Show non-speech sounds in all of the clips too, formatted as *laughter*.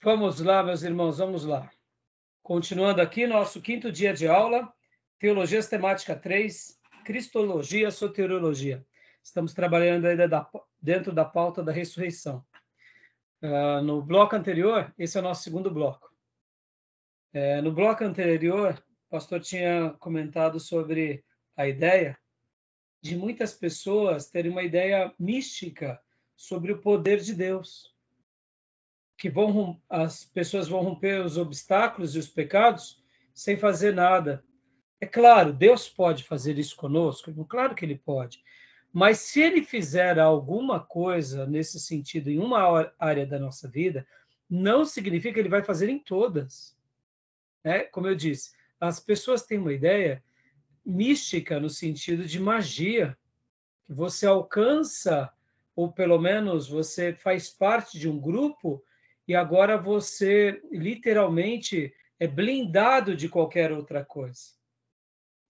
Vamos lá, meus irmãos, vamos lá. Continuando aqui, nosso quinto dia de aula, Teologia Sistemática 3, Cristologia, Soteriologia. Estamos trabalhando ainda dentro da pauta da ressurreição. Uh, no bloco anterior, esse é o nosso segundo bloco. É, no bloco anterior, o pastor tinha comentado sobre a ideia de muitas pessoas terem uma ideia mística sobre o poder de Deus que vão as pessoas vão romper os obstáculos e os pecados sem fazer nada. É claro, Deus pode fazer isso conosco, claro que ele pode. Mas se ele fizer alguma coisa nesse sentido em uma área da nossa vida, não significa que ele vai fazer em todas. É, como eu disse, as pessoas têm uma ideia mística no sentido de magia, que você alcança, ou pelo menos você faz parte de um grupo e agora você literalmente é blindado de qualquer outra coisa.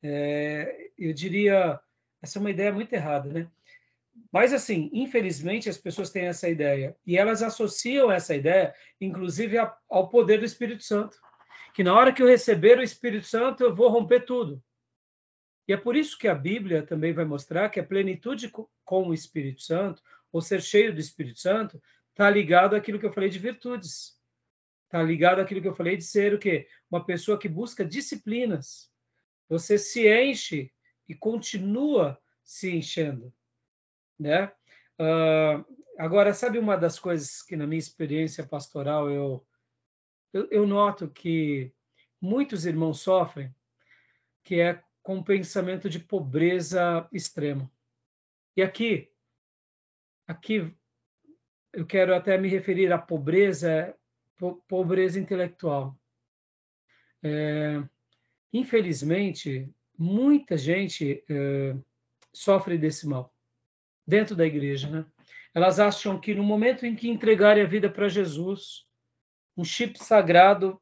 É, eu diria, essa é uma ideia muito errada, né? Mas, assim, infelizmente as pessoas têm essa ideia e elas associam essa ideia, inclusive, ao poder do Espírito Santo. Que na hora que eu receber o Espírito Santo, eu vou romper tudo. E é por isso que a Bíblia também vai mostrar que a plenitude com o Espírito Santo, ou ser cheio do Espírito Santo, está ligado àquilo que eu falei de virtudes. Está ligado àquilo que eu falei de ser o quê? Uma pessoa que busca disciplinas. Você se enche e continua se enchendo, né? Uh, agora, sabe uma das coisas que na minha experiência pastoral eu, eu, eu noto que muitos irmãos sofrem, que é com um pensamento de pobreza extremo. E aqui, aqui eu quero até me referir à pobreza, pobreza intelectual. É, infelizmente, muita gente é, sofre desse mal dentro da igreja, né? Elas acham que no momento em que entregarem a vida para Jesus, um chip sagrado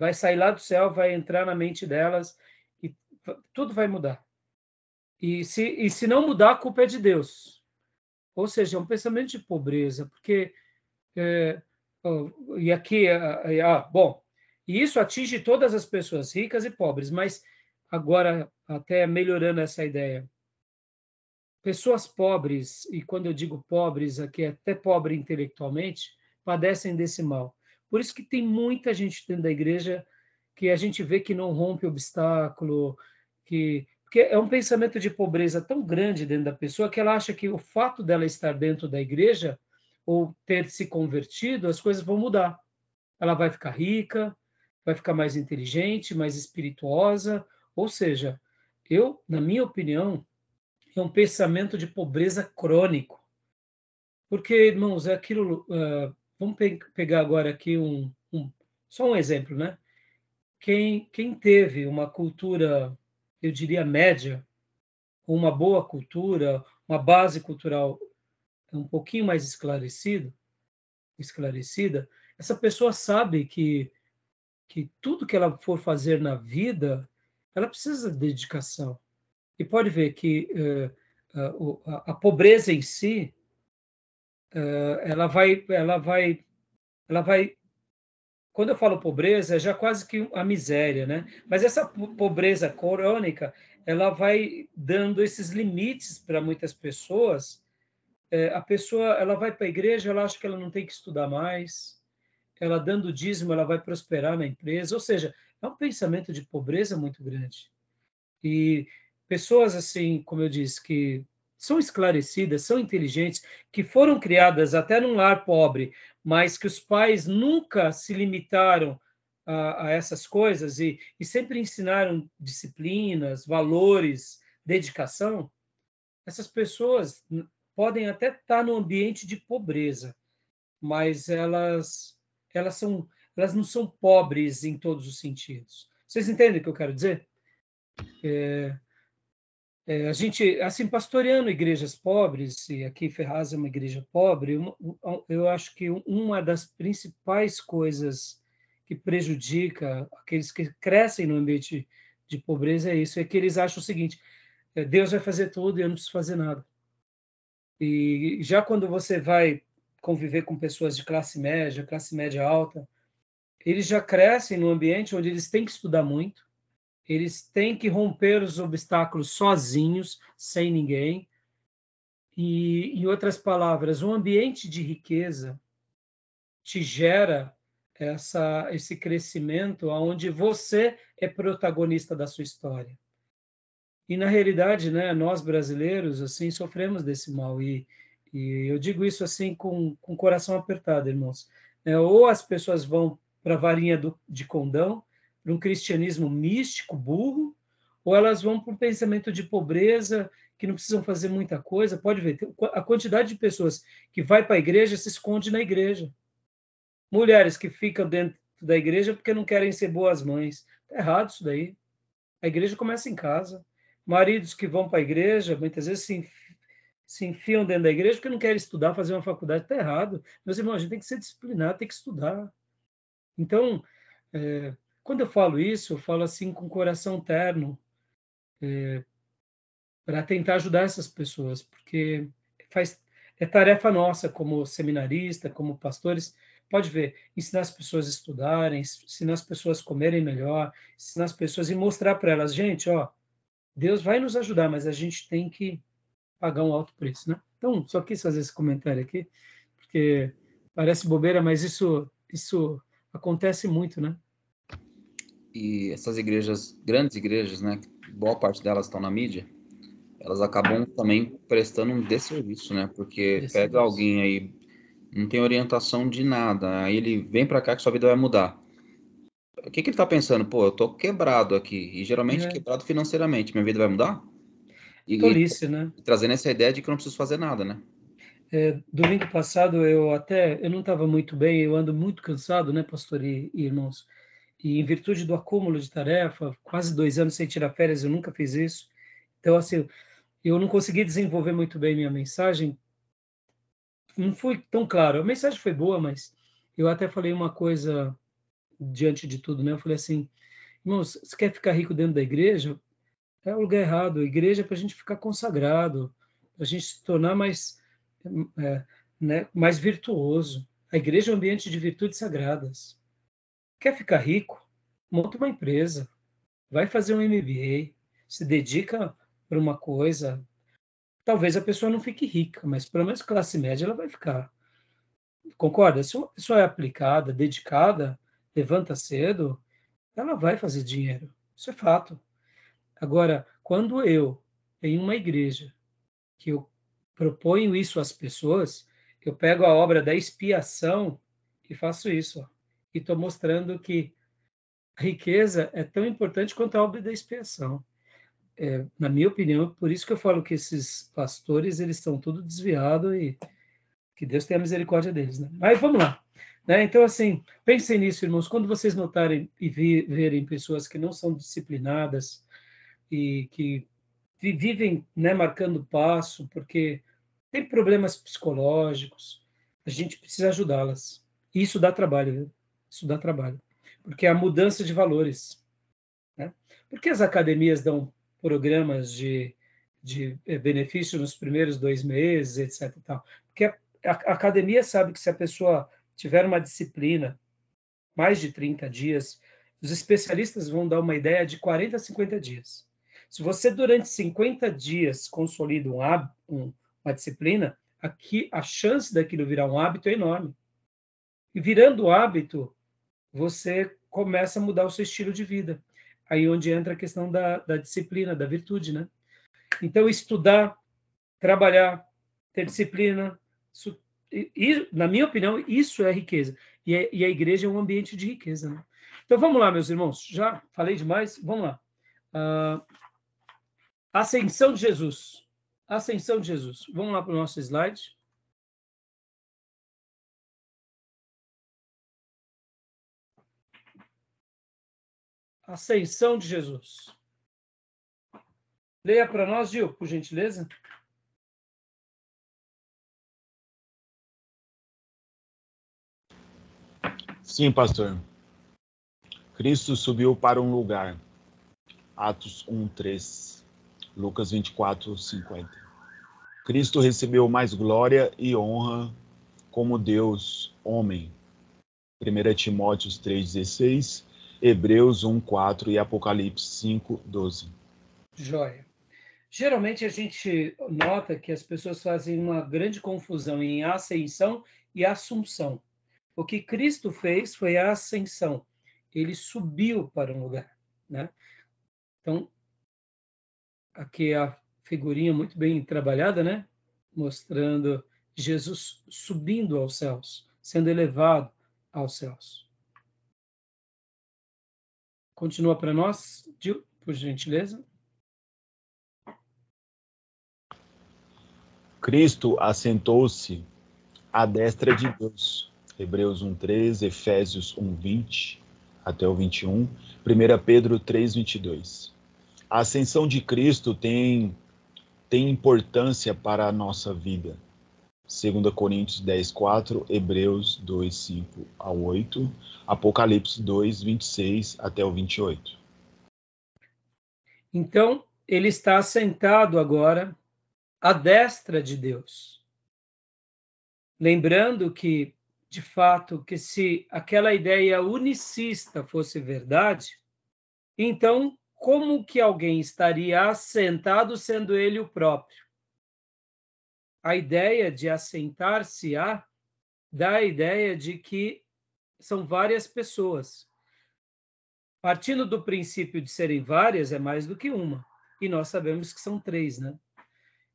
vai sair lá do céu, vai entrar na mente delas e tudo vai mudar. E se, e se não mudar, a culpa é de Deus. Ou seja, é um pensamento de pobreza, porque é, e aqui, ah, bom, e isso atinge todas as pessoas ricas e pobres, mas agora até melhorando essa ideia, pessoas pobres e quando eu digo pobres aqui até pobre intelectualmente padecem desse mal. Por isso que tem muita gente dentro da igreja que a gente vê que não rompe obstáculo, que porque é um pensamento de pobreza tão grande dentro da pessoa que ela acha que o fato dela estar dentro da igreja ou ter se convertido, as coisas vão mudar. Ela vai ficar rica, vai ficar mais inteligente, mais espirituosa, ou seja, eu, na minha opinião, é um pensamento de pobreza crônico. Porque, irmãos, é aquilo. Uh, vamos pe pegar agora aqui um, um, só um exemplo, né? Quem, quem teve uma cultura eu diria, média, com uma boa cultura, uma base cultural um pouquinho mais esclarecido, esclarecida, essa pessoa sabe que, que tudo que ela for fazer na vida, ela precisa de dedicação. E pode ver que uh, a, a, pobreza em si, uh, ela vai, ela vai, ela vai quando eu falo pobreza, é já quase que a miséria, né? Mas essa pobreza crônica, ela vai dando esses limites para muitas pessoas. É, a pessoa, ela vai para a igreja, ela acha que ela não tem que estudar mais. Ela dando dízimo, ela vai prosperar na empresa. Ou seja, é um pensamento de pobreza muito grande. E pessoas assim, como eu disse, que são esclarecidas, são inteligentes, que foram criadas até num lar pobre, mas que os pais nunca se limitaram a, a essas coisas e, e, sempre ensinaram disciplinas, valores, dedicação, essas pessoas podem até estar no ambiente de pobreza, mas elas elas são elas não são pobres em todos os sentidos. Vocês entendem o que eu quero dizer? É, é, a gente, assim, pastoreando igrejas pobres, e aqui Ferraz é uma igreja pobre, eu, eu acho que uma das principais coisas que prejudica aqueles que crescem no ambiente de pobreza é isso, é que eles acham o seguinte, é, Deus vai fazer tudo e eu não preciso fazer nada. E já quando você vai conviver com pessoas de classe média, classe média alta, eles já crescem num ambiente onde eles têm que estudar muito, eles têm que romper os obstáculos sozinhos, sem ninguém. E, em outras palavras, um ambiente de riqueza te gera essa, esse crescimento onde você é protagonista da sua história. E na realidade, né, nós brasileiros assim sofremos desse mal e, e eu digo isso assim com, com o coração apertado, irmãos. É, ou as pessoas vão para a varinha do, de condão, para um cristianismo místico, burro, ou elas vão para um pensamento de pobreza, que não precisam fazer muita coisa. Pode ver, a quantidade de pessoas que vai para a igreja se esconde na igreja. Mulheres que ficam dentro da igreja porque não querem ser boas mães. Está errado isso daí. A igreja começa em casa maridos que vão para a igreja, muitas vezes se, se enfiam dentro da igreja porque não querem estudar, fazer uma faculdade, está errado. Meus irmãos, a gente tem que ser disciplinado, tem que estudar. Então, é, quando eu falo isso, eu falo assim com coração terno, é, para tentar ajudar essas pessoas, porque faz, é tarefa nossa como seminarista, como pastores, pode ver, ensinar as pessoas a estudarem, ensinar as pessoas a comerem melhor, ensinar as pessoas e mostrar para elas, gente, ó, Deus vai nos ajudar, mas a gente tem que pagar um alto preço, né? Então, só quis fazer esse comentário aqui, porque parece bobeira, mas isso, isso acontece muito, né? E essas igrejas, grandes igrejas, né? Boa parte delas estão na mídia, elas acabam também prestando um desserviço, né? Porque pega alguém aí, não tem orientação de nada, aí ele vem para cá que sua vida vai mudar o que, que ele está pensando? Pô, eu tô quebrado aqui, e geralmente é. quebrado financeiramente, minha vida vai mudar? E, Tolice, e, né? Trazendo essa ideia de que eu não preciso fazer nada, né? É, domingo passado eu até eu não estava muito bem, eu ando muito cansado, né, pastor e, e, irmãos? E em virtude do acúmulo de tarefa, quase dois anos sem tirar férias, eu nunca fiz isso. Então, assim, eu não consegui desenvolver muito bem minha mensagem. Não foi tão claro. A mensagem foi boa, mas eu até falei uma coisa diante de tudo, né? Eu falei assim, irmãos, você quer ficar rico dentro da igreja? É o lugar errado. A igreja é para a gente ficar consagrado, para a gente se tornar mais, é, né, mais virtuoso. A igreja é um ambiente de virtudes sagradas. Quer ficar rico? Monta uma empresa, vai fazer um MBA, se dedica para uma coisa. Talvez a pessoa não fique rica, mas pelo menos classe média ela vai ficar. Concorda? Se uma pessoa é aplicada, dedicada, levanta cedo, ela vai fazer dinheiro. Isso é fato. Agora, quando eu, em uma igreja, que eu proponho isso às pessoas, eu pego a obra da expiação e faço isso. Ó, e estou mostrando que riqueza é tão importante quanto a obra da expiação. É, na minha opinião, por isso que eu falo que esses pastores eles estão tudo desviados e que Deus tenha misericórdia deles. Né? Mas vamos lá. Né? Então, assim, pensem nisso, irmãos. Quando vocês notarem e verem pessoas que não são disciplinadas e que vivem né, marcando passo, porque tem problemas psicológicos, a gente precisa ajudá-las. Isso dá trabalho, viu? Isso dá trabalho. Porque é a mudança de valores. Né? Por que as academias dão programas de, de eh, benefício nos primeiros dois meses, etc. Porque a, a academia sabe que se a pessoa tiver uma disciplina, mais de 30 dias, os especialistas vão dar uma ideia de 40 a 50 dias. Se você, durante 50 dias, consolida um hábito, um, uma disciplina, aqui a chance daquilo virar um hábito é enorme. E virando hábito, você começa a mudar o seu estilo de vida. Aí onde entra a questão da, da disciplina, da virtude, né? Então, estudar, trabalhar, ter disciplina, isso e, na minha opinião, isso é riqueza. E, é, e, a igreja é um ambiente de riqueza. Né? Então vamos lá, meus irmãos. Já falei demais? Vamos lá. Uh, ascensão de Jesus. Ascensão de Jesus. Vamos lá para o nosso slide. Ascensão de Jesus. Leia para nós, Gil, por gentileza. Sim, pastor. Cristo subiu para um lugar. Atos 1, 3. Lucas 24, 50. Cristo recebeu mais glória e honra como Deus, homem. 1 Timóteo 3,16, Hebreus 1,4 e Apocalipse 5,12. Joia. Geralmente a gente nota que as pessoas fazem uma grande confusão em ascensão e assunção. O que Cristo fez foi a ascensão. Ele subiu para um lugar, né? Então, aqui é a figurinha muito bem trabalhada, né? Mostrando Jesus subindo aos céus, sendo elevado aos céus. Continua para nós, Gil, por gentileza. Cristo assentou-se à destra de Deus. Hebreus 1:13, Efésios 1:20 até o 21, 1 Pedro 3:22. A ascensão de Cristo tem tem importância para a nossa vida. 2 Coríntios 10, 4, Hebreus 2, 5 a 8, Apocalipse 2, 26 até o 28. Então, ele está sentado agora à destra de Deus. Lembrando que, de fato, que se aquela ideia unicista fosse verdade, então como que alguém estaria assentado sendo ele o próprio? A ideia de assentar-se a dá a ideia de que são várias pessoas. Partindo do princípio de serem várias, é mais do que uma. E nós sabemos que são três, né?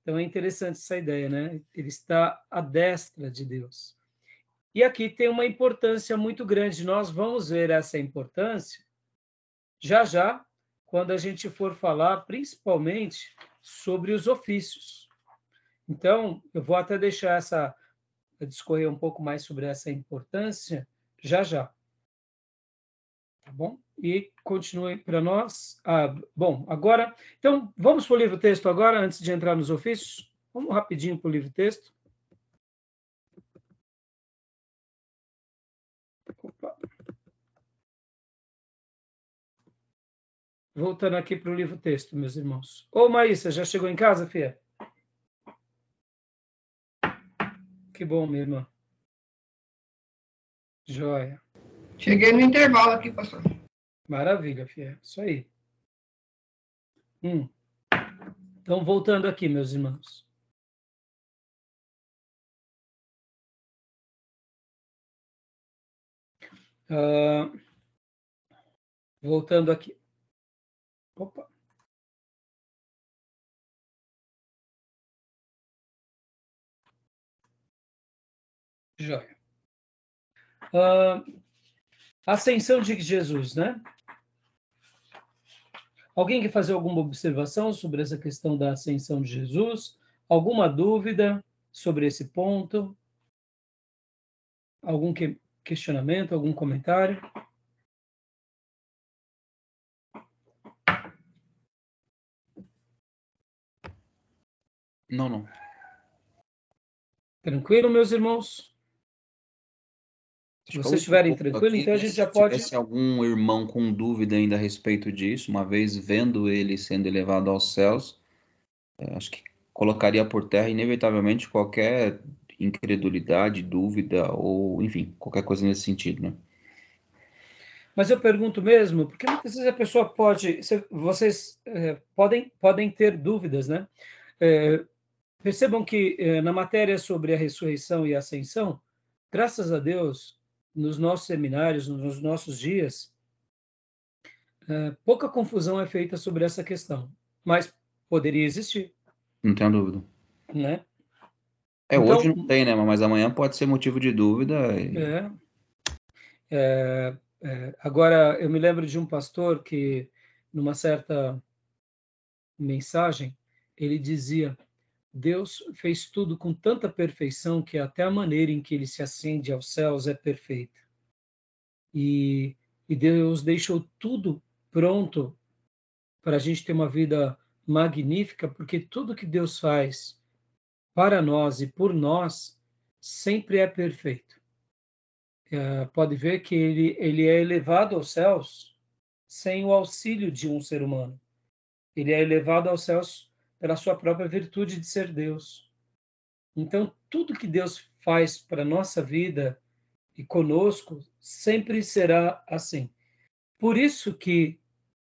Então é interessante essa ideia, né? Ele está à destra de Deus. E aqui tem uma importância muito grande. Nós vamos ver essa importância já já, quando a gente for falar principalmente sobre os ofícios. Então, eu vou até deixar essa discorrer um pouco mais sobre essa importância já já. Tá bom? E continue para nós. Ah, bom, agora, então, vamos para o livro texto agora, antes de entrar nos ofícios. Vamos rapidinho para o livro texto. Opa. Voltando aqui para o livro texto, meus irmãos. Ô, Maísa, já chegou em casa, filha? Que bom, minha irmã. Joia. Cheguei no intervalo aqui, pastor. Maravilha, Fia. Isso aí. Hum. Então, voltando aqui, meus irmãos. Uh, voltando aqui. Opa. Joia. Uh, ascensão de Jesus, né? Alguém quer fazer alguma observação sobre essa questão da ascensão de Jesus? Alguma dúvida sobre esse ponto? Algum que, questionamento, algum comentário? Não, não. Tranquilo, meus irmãos? Se vocês estiverem tranquilos, então a gente já pode. Se tivesse algum irmão com dúvida ainda a respeito disso, uma vez vendo ele sendo elevado aos céus, é, acho que colocaria por terra inevitavelmente qualquer incredulidade, dúvida ou, enfim, qualquer coisa nesse sentido, né? Mas eu pergunto mesmo, porque muitas vezes a pessoa pode, vocês é, podem, podem ter dúvidas, né? É, percebam que é, na matéria sobre a ressurreição e a ascensão, graças a Deus, nos nossos seminários, nos nossos dias, é, pouca confusão é feita sobre essa questão, mas poderia existir. Não tenho dúvida. Né? É, então, hoje não tem, né? Mas amanhã pode ser motivo de dúvida. E... É, é, é, agora, eu me lembro de um pastor que, numa certa mensagem, ele dizia Deus fez tudo com tanta perfeição que até a maneira em que ele se acende aos céus é perfeita. E, e Deus deixou tudo pronto para a gente ter uma vida magnífica, porque tudo que Deus faz para nós e por nós sempre é perfeito. É, pode ver que ele, ele é elevado aos céus sem o auxílio de um ser humano. Ele é elevado aos céus pela sua própria virtude de ser Deus. Então, tudo que Deus faz para a nossa vida e conosco, sempre será assim. Por isso que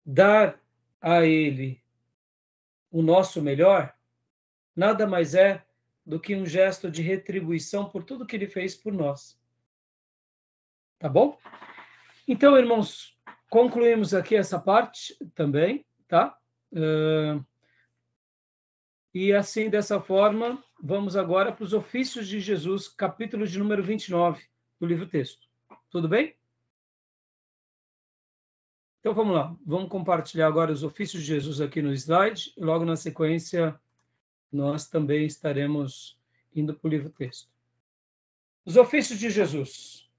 dar a Ele o nosso melhor nada mais é do que um gesto de retribuição por tudo que Ele fez por nós. Tá bom? Então, irmãos, concluímos aqui essa parte também, tá? Uh, e assim, dessa forma, vamos agora para os ofícios de Jesus, capítulo de número 29 do livro texto. Tudo bem? Então vamos lá, vamos compartilhar agora os ofícios de Jesus aqui no slide. Logo na sequência, nós também estaremos indo para o livro texto. Os ofícios de Jesus.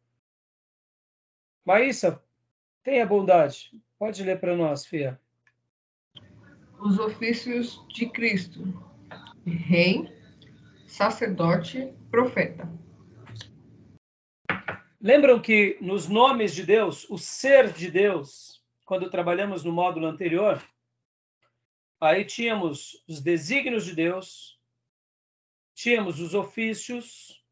Maísa, tenha bondade. Pode ler para nós, Fia. Os ofícios de Cristo. Rei, sacerdote, profeta. Lembram que nos nomes de Deus, o ser de Deus, quando trabalhamos no módulo anterior, aí tínhamos os desígnios de Deus, tínhamos os ofícios,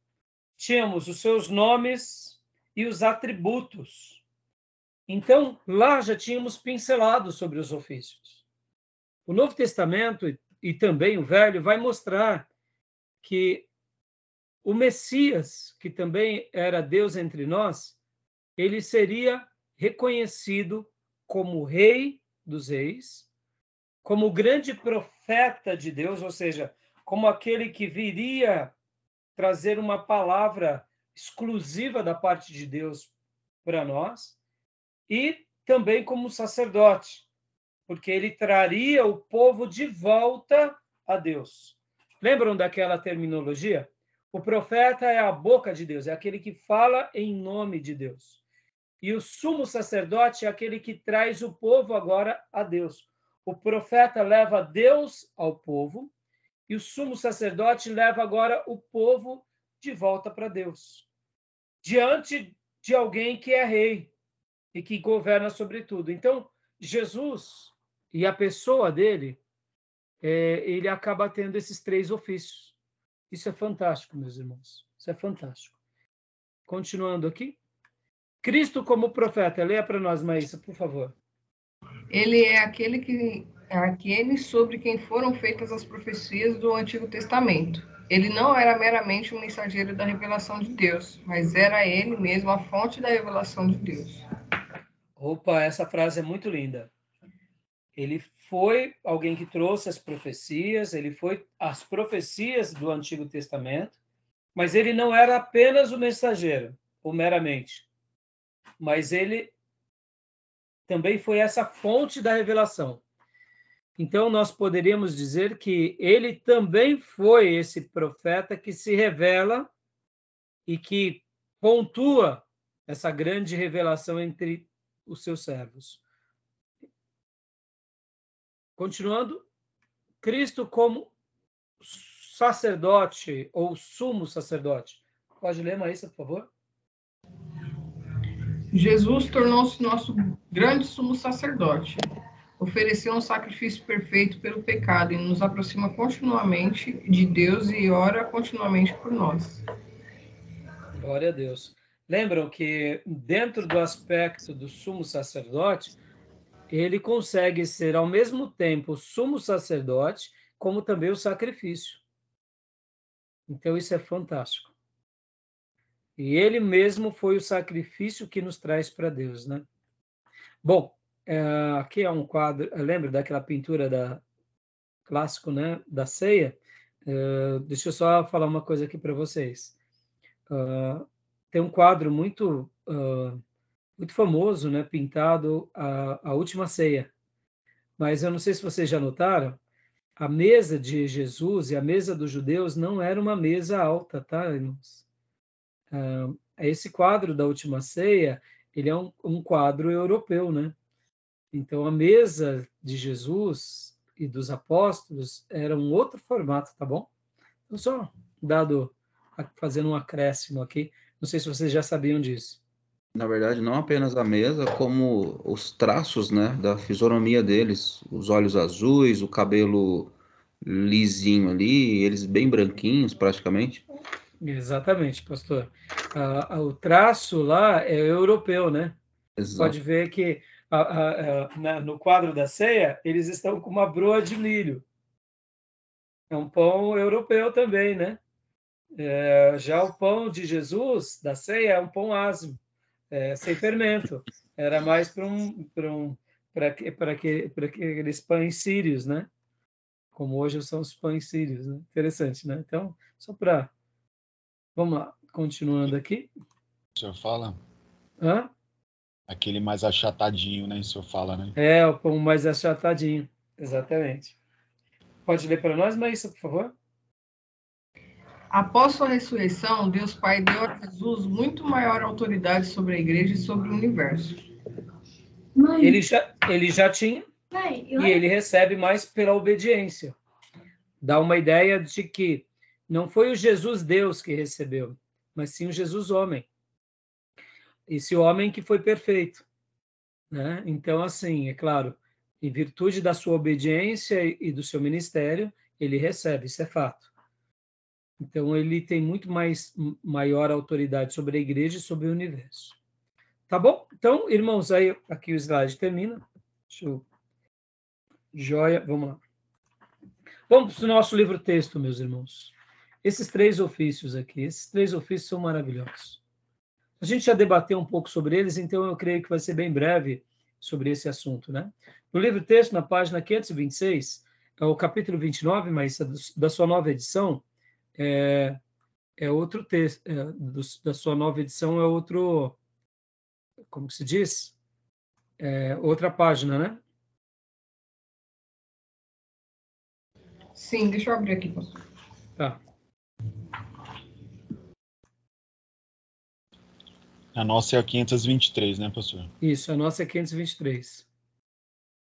tínhamos os seus nomes e os atributos. Então, lá já tínhamos pincelado sobre os ofícios. O Novo Testamento e também o Velho vai mostrar que o Messias, que também era Deus entre nós, ele seria reconhecido como Rei dos Reis, como grande profeta de Deus, ou seja, como aquele que viria trazer uma palavra exclusiva da parte de Deus para nós, e também como sacerdote, porque ele traria o povo de volta a Deus. Lembram daquela terminologia? O profeta é a boca de Deus, é aquele que fala em nome de Deus. E o sumo sacerdote é aquele que traz o povo agora a Deus. O profeta leva Deus ao povo e o sumo sacerdote leva agora o povo de volta para Deus. Diante de alguém que é rei e que governa sobre tudo. Então, Jesus e a pessoa dele, é, ele acaba tendo esses três ofícios. Isso é fantástico, meus irmãos. Isso é fantástico. Continuando aqui. Cristo como profeta. Leia para nós, Maísa, por favor. Ele é aquele que é aquele sobre quem foram feitas as profecias do Antigo Testamento. Ele não era meramente um mensageiro da revelação de Deus, mas era ele mesmo a fonte da revelação de Deus. Opa, essa frase é muito linda. Ele foi alguém que trouxe as profecias, ele foi as profecias do Antigo Testamento, mas ele não era apenas o mensageiro, ou meramente, mas ele também foi essa fonte da revelação. Então, nós poderíamos dizer que ele também foi esse profeta que se revela e que pontua essa grande revelação entre os seus servos. Continuando, Cristo como sacerdote ou sumo sacerdote. Pode ler, Maísa, por favor? Jesus tornou-se nosso grande sumo sacerdote. Ofereceu um sacrifício perfeito pelo pecado e nos aproxima continuamente de Deus e ora continuamente por nós. Glória a Deus. Lembram que dentro do aspecto do sumo sacerdote, ele consegue ser ao mesmo tempo sumo sacerdote, como também o sacrifício. Então isso é fantástico. E ele mesmo foi o sacrifício que nos traz para Deus, né? Bom, é, aqui é um quadro, lembra daquela pintura da clássico, né, da ceia? É, deixa eu só falar uma coisa aqui para vocês. Uh, tem um quadro muito uh, muito famoso, né, pintado a, a última ceia. Mas eu não sei se vocês já notaram, a mesa de Jesus e a mesa dos judeus não era uma mesa alta, tá, irmãos? Ah, esse quadro da última ceia, ele é um, um quadro europeu, né? Então a mesa de Jesus e dos apóstolos era um outro formato, tá bom? Então só dado fazendo um acréscimo aqui, não sei se vocês já sabiam disso na verdade, não apenas a mesa, como os traços, né, da fisionomia deles, os olhos azuis, o cabelo lisinho ali, eles bem branquinhos praticamente. Exatamente, pastor. Ah, o traço lá é europeu, né? Exato. Pode ver que na, no quadro da ceia eles estão com uma broa de milho. É um pão europeu também, né? É, já o pão de Jesus da ceia é um pão asmo, é, sem fermento. Era mais para um, para um, para aqueles pães sírios, né? Como hoje são os pães sírios, né? Interessante, né? Então, só para Vamos lá, continuando aqui. O senhor fala? Hã? Aquele mais achatadinho, né? O senhor fala, né? É, o pão mais achatadinho, exatamente. Pode ler para nós, Maísa, por favor? Após sua ressurreição, Deus Pai deu a Jesus muito maior autoridade sobre a igreja e sobre o universo. Mãe. Ele já, ele já tinha, Mãe, e ele recebe mais pela obediência. Dá uma ideia de que não foi o Jesus Deus que recebeu, mas sim o Jesus homem. Esse homem que foi perfeito. Né? Então, assim, é claro, em virtude da sua obediência e do seu ministério, ele recebe, isso é fato. Então, ele tem muito mais maior autoridade sobre a igreja e sobre o universo. Tá bom? Então, irmãos, aí aqui o slide termina. Deixa eu... Joia, vamos lá. Vamos para o nosso livro texto, meus irmãos. Esses três ofícios aqui, esses três ofícios são maravilhosos. A gente já debateu um pouco sobre eles, então eu creio que vai ser bem breve sobre esse assunto, né? No livro texto, na página 526, é o capítulo 29, mas da sua nova edição, é, é outro texto, é, do, da sua nova edição é outro, como se diz? É, outra página, né? Sim, deixa eu abrir aqui, pastor. Tá. A nossa é a 523, né, pastor? Isso, a nossa é 523.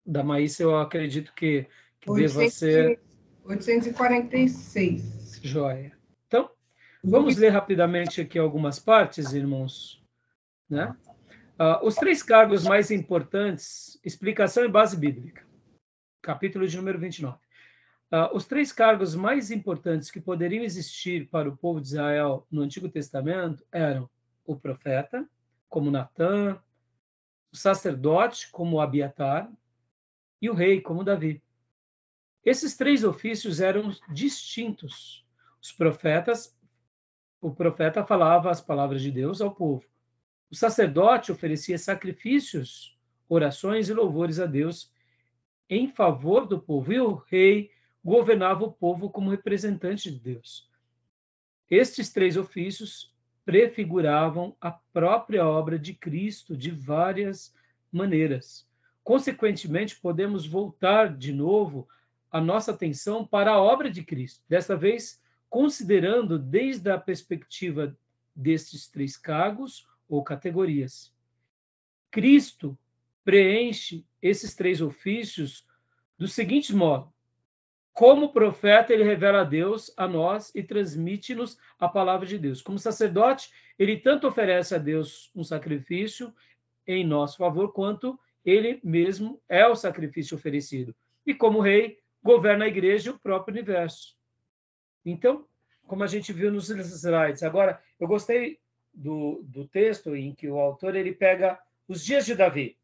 Da Maísa, eu acredito que, que 800, deva ser. 846. Joia. Então, vamos ler rapidamente aqui algumas partes, irmãos. Né? Uh, os três cargos mais importantes, explicação e base bíblica. Capítulo de número 29. Uh, ah, os três cargos mais importantes que poderiam existir para o povo de Israel no Antigo Testamento eram o profeta, como Natã, o sacerdote, como Abiatar, e o rei, como Davi. Esses três ofícios eram distintos. Os profetas, o profeta falava as palavras de Deus ao povo. O sacerdote oferecia sacrifícios, orações e louvores a Deus em favor do povo, e o rei governava o povo como representante de Deus. Estes três ofícios prefiguravam a própria obra de Cristo de várias maneiras. Consequentemente, podemos voltar de novo a nossa atenção para a obra de Cristo, desta vez considerando desde a perspectiva destes três cargos ou categorias. Cristo preenche esses três ofícios do seguinte modo: como profeta, ele revela a Deus a nós e transmite-nos a palavra de Deus. Como sacerdote, ele tanto oferece a Deus um sacrifício em nosso favor, quanto ele mesmo é o sacrifício oferecido. E como rei, governa a igreja e o próprio universo. Então, como a gente viu nos slides. Agora, eu gostei do, do texto em que o autor ele pega os dias de Davi.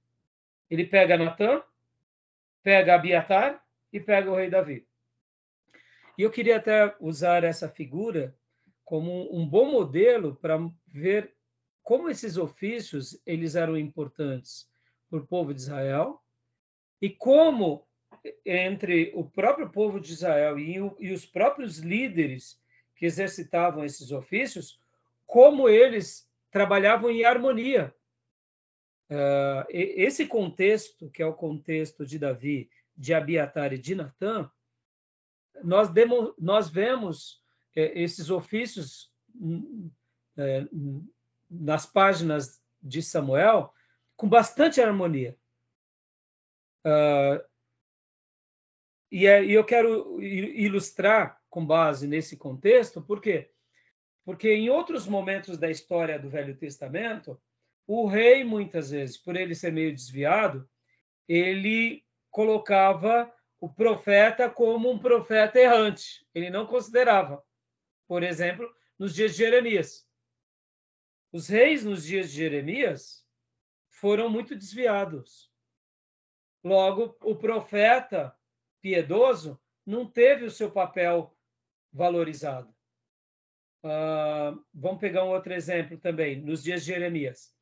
Ele pega Natã, pega Abiatar e pega o rei Davi. E eu queria até usar essa figura como um bom modelo para ver como esses ofícios eles eram importantes para o povo de Israel e como entre o próprio povo de Israel e, e os próprios líderes que exercitavam esses ofícios, como eles trabalhavam em harmonia. Uh, esse contexto, que é o contexto de Davi, de Abiatar e de Natã, nós, nós vemos é, esses ofícios é, nas páginas de Samuel com bastante harmonia. Uh, e, é, e eu quero ilustrar com base nesse contexto, por quê? Porque em outros momentos da história do Velho Testamento, o rei, muitas vezes, por ele ser meio desviado, ele colocava o profeta como um profeta errante. Ele não considerava. Por exemplo, nos dias de Jeremias. Os reis nos dias de Jeremias foram muito desviados. Logo, o profeta piedoso não teve o seu papel valorizado. Uh, vamos pegar um outro exemplo também, nos dias de Jeremias.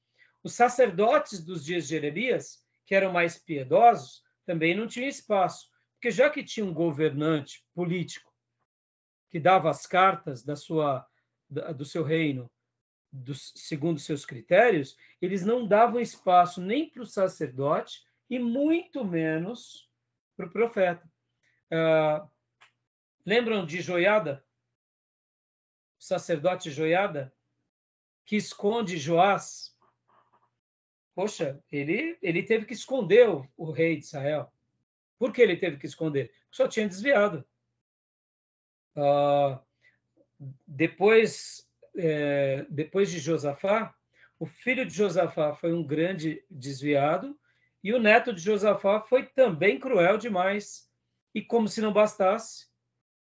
Os sacerdotes dos dias de Jeremias, que eram mais piedosos, também não tinham espaço, porque já que tinha um governante político que dava as cartas da sua, do seu reino segundo seus critérios, eles não davam espaço nem para o sacerdote e muito menos para o profeta. Uh, lembram de Joiada? O sacerdote Joiada, que esconde Joás. Poxa, ele, ele teve que esconder o, o rei de Israel. Por que ele teve que esconder? Só tinha desviado. Uh, depois, é, depois de Josafá, o filho de Josafá foi um grande desviado e o neto de Josafá foi também cruel demais. E como se não bastasse,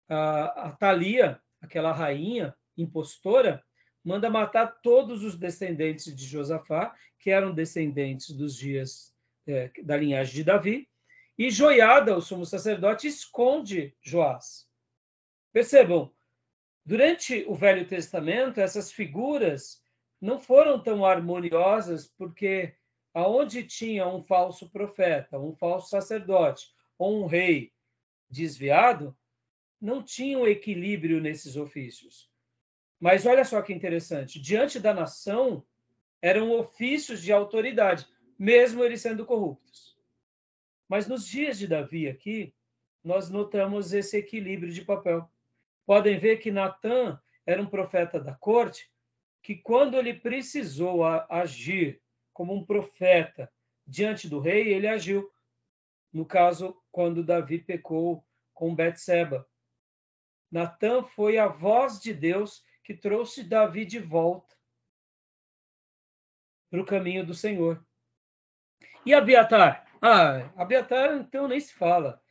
a, a Thalia, aquela rainha impostora, manda matar todos os descendentes de Josafá, que eram descendentes dos dias é, da linhagem de Davi, e Joiada, o sumo sacerdote, esconde Joás. Percebam, durante o Velho Testamento, essas figuras não foram tão harmoniosas, porque aonde tinha um falso profeta, um falso sacerdote ou um rei desviado, não tinha um equilíbrio nesses ofícios. Mas olha só que interessante, diante da nação eram ofícios de autoridade, mesmo eles sendo corruptos. Mas nos dias de Davi aqui, nós notamos esse equilíbrio de papel. Podem ver que Natan era um profeta da corte que quando ele precisou agir como um profeta diante do rei, ele agiu. No caso, quando Davi pecou com Betseba. Natan foi a voz de Deus que trouxe Davi de volta para o caminho do Senhor. E Abiatar? Ah, Abiatar então nem se fala.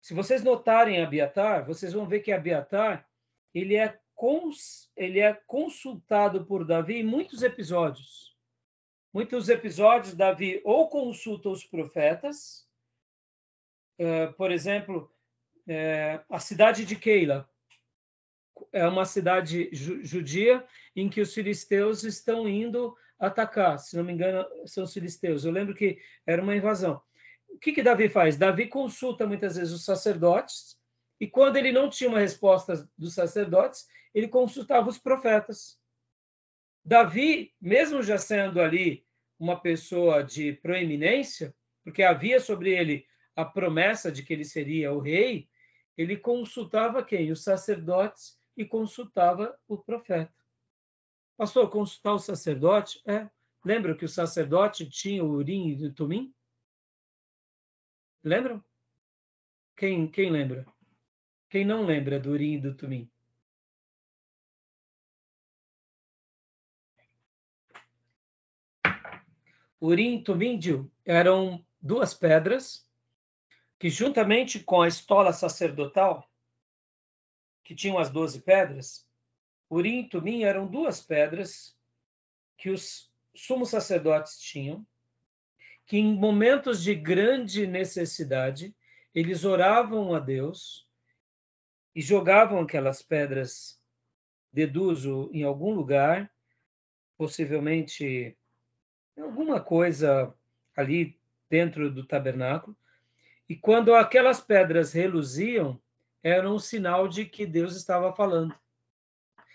Se vocês notarem Abiatar, vocês vão ver que Abiatar ele é, cons, ele é consultado por Davi em muitos episódios. Muitos episódios, Davi ou consulta os profetas, uh, por exemplo, uh, a cidade de Keila é uma cidade judia em que os filisteus estão indo atacar. Se não me engano, são os filisteus. Eu lembro que era uma invasão. O que, que Davi faz? Davi consulta muitas vezes os sacerdotes, e quando ele não tinha uma resposta dos sacerdotes, ele consultava os profetas. Davi, mesmo já sendo ali uma pessoa de proeminência, porque havia sobre ele a promessa de que ele seria o rei, ele consultava quem? Os sacerdotes e consultava o profeta. Pastor, consultar o sacerdote? É. Lembra que o sacerdote tinha o urim e o tumim? Lembram? Quem, quem lembra? Quem não lembra do urim e do tumim? Urim e Tumim eram duas pedras que, juntamente com a estola sacerdotal, que tinham as doze pedras, Urim e Tumim eram duas pedras que os sumos sacerdotes tinham, que em momentos de grande necessidade, eles oravam a Deus e jogavam aquelas pedras, deduzo, em algum lugar, possivelmente alguma coisa ali dentro do tabernáculo, e quando aquelas pedras reluziam, era um sinal de que Deus estava falando.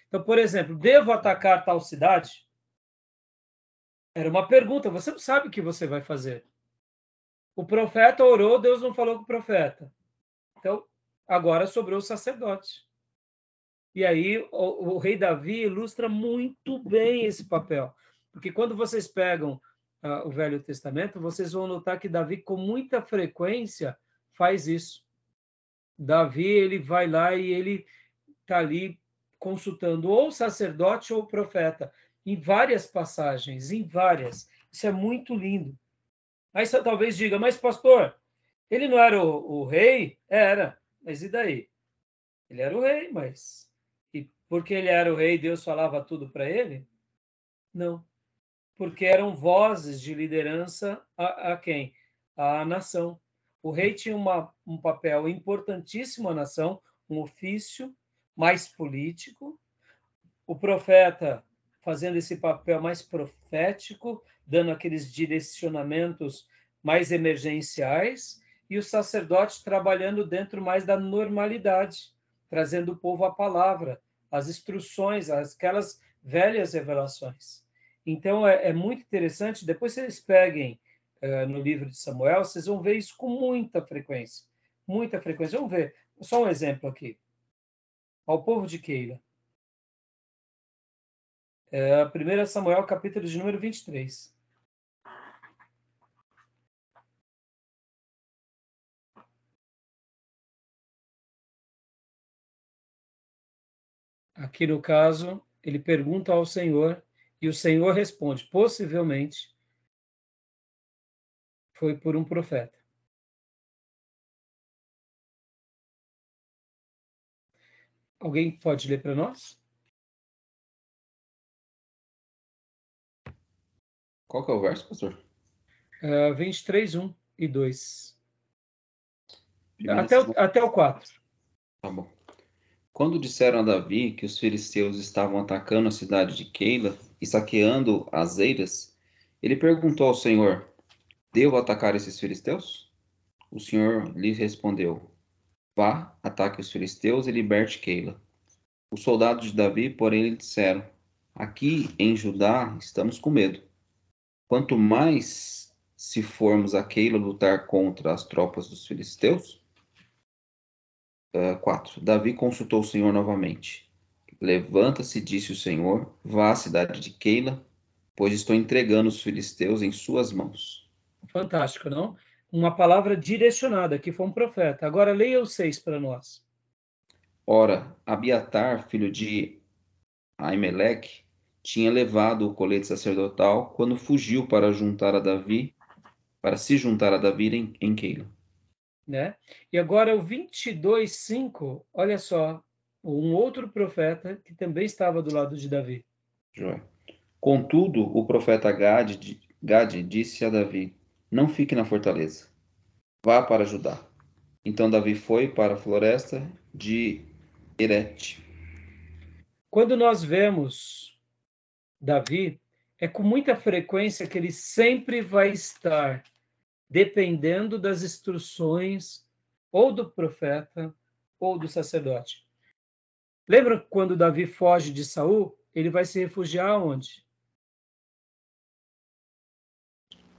Então, por exemplo, devo atacar tal cidade? Era uma pergunta, você não sabe o que você vai fazer. O profeta orou, Deus não falou com o profeta. Então, agora sobrou o sacerdote. E aí o, o rei Davi ilustra muito bem esse papel. Porque quando vocês pegam uh, o Velho Testamento, vocês vão notar que Davi, com muita frequência, faz isso. Davi ele vai lá e ele está ali consultando ou o sacerdote ou o profeta em várias passagens, em várias. Isso é muito lindo. Aí você talvez diga, mas pastor, ele não era o, o rei? Era, mas e daí? Ele era o rei, mas e porque ele era o rei, Deus falava tudo para ele? Não. Porque eram vozes de liderança a, a quem? A nação. O rei tinha uma, um papel importantíssimo à nação, um ofício mais político. O profeta fazendo esse papel mais profético, dando aqueles direcionamentos mais emergenciais, e o sacerdote trabalhando dentro mais da normalidade, trazendo o povo à palavra, as instruções, aquelas velhas revelações. Então é, é muito interessante. Depois vocês peguem uh, no livro de Samuel, vocês vão ver isso com muita frequência, muita frequência. Vamos ver. Só um exemplo aqui. Ao povo de Keila. É, 1 Samuel, capítulo de número 23. Aqui no caso, ele pergunta ao Senhor e o Senhor responde: possivelmente foi por um profeta. Alguém pode ler para nós? Qual que é o verso, pastor? Uh, 23, 1 e 2. Até o, até o 4. Tá bom. Quando disseram a Davi que os filisteus estavam atacando a cidade de Keila e saqueando as eiras, ele perguntou ao Senhor: Devo atacar esses filisteus? O Senhor lhe respondeu: Vá, ataque os filisteus e liberte Keila. Os soldados de Davi, porém, lhe disseram: Aqui em Judá estamos com medo. Quanto mais se formos a Keila lutar contra as tropas dos filisteus, 4. Davi consultou o Senhor novamente. Levanta-se, disse o Senhor, vá à cidade de Keila, pois estou entregando os filisteus em suas mãos. Fantástico, não? Uma palavra direcionada, que foi um profeta. Agora leia o 6 para nós. Ora, Abiatar, filho de Aimeleque, tinha levado o colete sacerdotal quando fugiu para juntar a Davi, para se juntar a Davi em, em Keila. Né? E agora o 22:5, olha só, um outro profeta que também estava do lado de Davi. Contudo, o profeta Gade, Gade disse a Davi: Não fique na fortaleza, vá para Judá. Então Davi foi para a floresta de Erete. Quando nós vemos Davi, é com muita frequência que ele sempre vai estar dependendo das instruções ou do profeta ou do sacerdote. Lembra quando Davi foge de Saul? Ele vai se refugiar onde?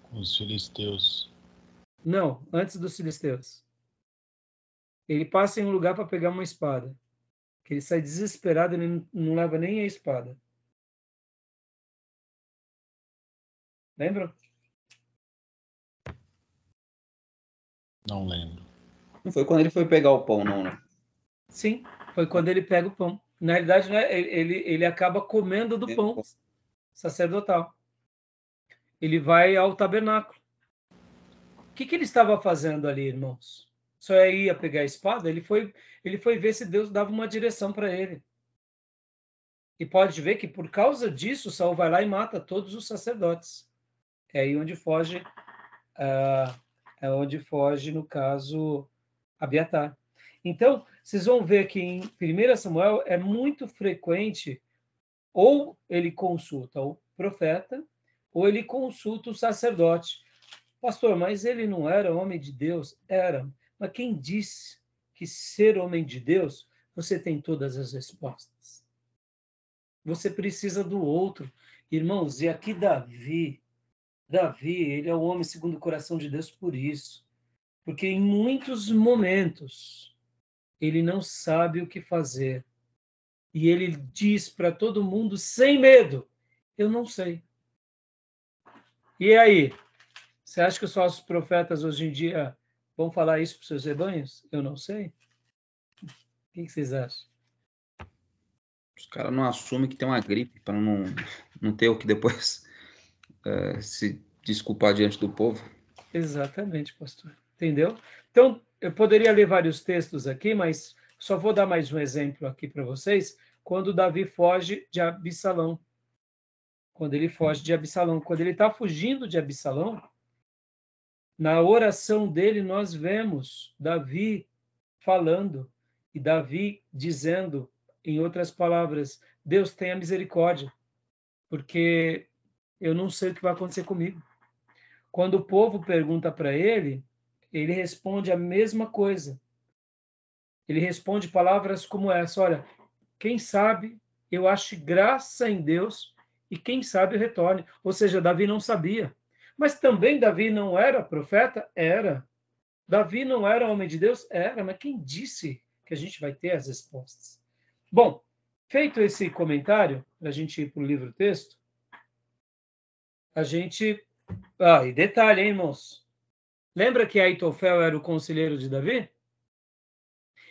Com os filisteus. Não, antes dos filisteus. Ele passa em um lugar para pegar uma espada. Que ele sai desesperado, ele não leva nem a espada. Lembra? Não lembro. Não foi quando ele foi pegar o pão, não, né? Sim, foi quando ele pega o pão. Na realidade, né, ele, ele acaba comendo do pão sacerdotal. Ele vai ao tabernáculo. O que, que ele estava fazendo ali, irmãos? Só ia pegar a espada? Ele foi, ele foi ver se Deus dava uma direção para ele. E pode ver que por causa disso, Saul vai lá e mata todos os sacerdotes. É aí onde foge uh, é onde foge, no caso, Abiatar. Então, vocês vão ver que em 1 Samuel é muito frequente ou ele consulta o profeta ou ele consulta o sacerdote. Pastor, mas ele não era homem de Deus? Era. Mas quem disse que ser homem de Deus, você tem todas as respostas? Você precisa do outro. Irmãos, e aqui Davi, Davi, ele é o homem segundo o coração de Deus por isso. Porque em muitos momentos ele não sabe o que fazer. E ele diz para todo mundo sem medo: Eu não sei. E aí? Você acha que os falsos profetas hoje em dia vão falar isso para os seus rebanhos? Eu não sei. O que vocês acham? Os caras não assumem que tem uma gripe para não, não ter o que depois é, se desculpar diante do povo. Exatamente, pastor. Entendeu? Então, eu poderia ler vários textos aqui, mas só vou dar mais um exemplo aqui para vocês. quando Davi foge de Absalão. Quando ele foge de Absalão. Quando ele está fugindo de Absalão, na oração dele nós vemos Davi falando e Davi dizendo, em outras palavras, Deus tenha misericórdia, porque eu não sei o que vai acontecer comigo. Quando o povo pergunta para ele, ele responde a mesma coisa. Ele responde palavras como essa: Olha, quem sabe eu ache graça em Deus e quem sabe eu retorne. Ou seja, Davi não sabia. Mas também Davi não era profeta? Era. Davi não era homem de Deus? Era. Mas quem disse que a gente vai ter as respostas? Bom, feito esse comentário, para a gente ir para o livro texto, a gente. Ah, e detalhe, hein, irmãos? Lembra que Aitofel era o conselheiro de Davi?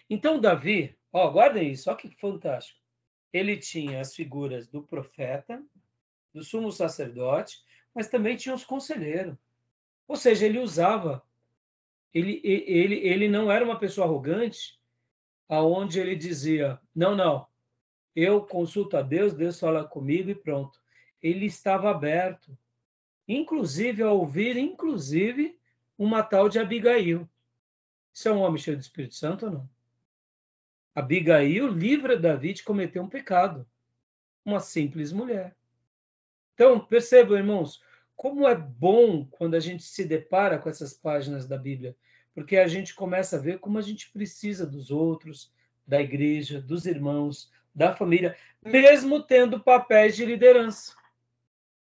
Então, Davi, ó, guardem isso, olha que fantástico. Ele tinha as figuras do profeta, do sumo sacerdote, mas também tinha os conselheiros. Ou seja, ele usava, ele, ele, ele não era uma pessoa arrogante, aonde ele dizia, não, não, eu consulto a Deus, Deus fala comigo e pronto. Ele estava aberto inclusive a ouvir, inclusive, uma tal de Abigail. Isso é um homem cheio do Espírito Santo ou não? Abigail livra Davi de cometer um pecado. Uma simples mulher. Então, percebam, irmãos, como é bom quando a gente se depara com essas páginas da Bíblia, porque a gente começa a ver como a gente precisa dos outros, da igreja, dos irmãos, da família, mesmo tendo papéis de liderança,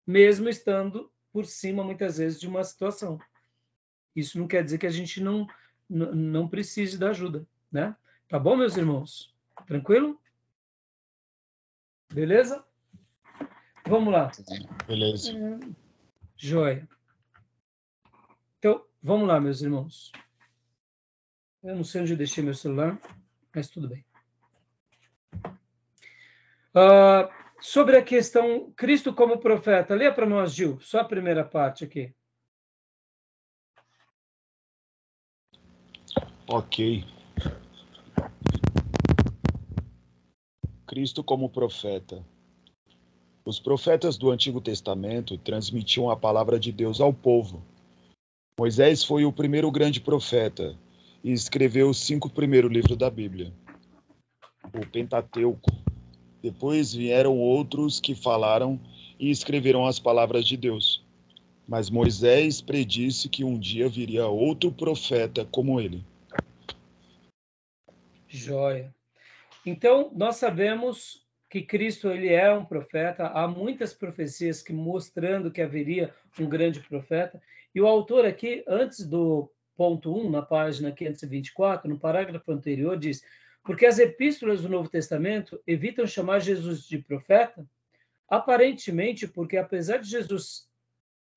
mesmo estando por cima, muitas vezes, de uma situação. Isso não quer dizer que a gente não, não precise da ajuda, né? Tá bom, meus irmãos? Tranquilo? Beleza? Vamos lá. Beleza. Joia. Então, vamos lá, meus irmãos. Eu não sei onde eu deixei meu celular, mas tudo bem. Uh, Sobre a questão Cristo como profeta, lê para nós, Gil, só a primeira parte aqui. Ok. Cristo como profeta. Os profetas do Antigo Testamento transmitiam a palavra de Deus ao povo. Moisés foi o primeiro grande profeta e escreveu os cinco primeiros livros da Bíblia, o Pentateuco. Depois vieram outros que falaram e escreveram as palavras de Deus. Mas Moisés predisse que um dia viria outro profeta como ele. Joia. Então, nós sabemos que Cristo ele é um profeta, há muitas profecias que mostrando que haveria um grande profeta, e o autor aqui, antes do ponto 1, na página 524, no parágrafo anterior, diz: porque as epístolas do Novo Testamento evitam chamar Jesus de profeta, aparentemente porque, apesar de Jesus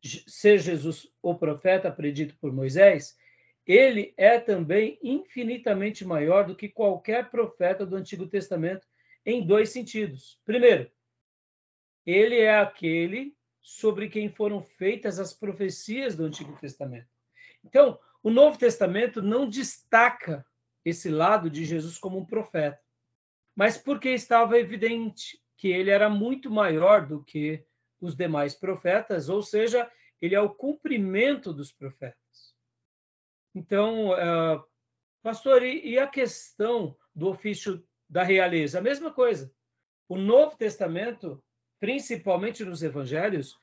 ser Jesus o profeta predito por Moisés, ele é também infinitamente maior do que qualquer profeta do Antigo Testamento em dois sentidos. Primeiro, ele é aquele sobre quem foram feitas as profecias do Antigo Testamento. Então, o Novo Testamento não destaca esse lado de Jesus como um profeta, mas porque estava evidente que ele era muito maior do que os demais profetas, ou seja, ele é o cumprimento dos profetas. Então, uh, pastor, e, e a questão do ofício da realeza? A mesma coisa. O Novo Testamento, principalmente nos evangelhos,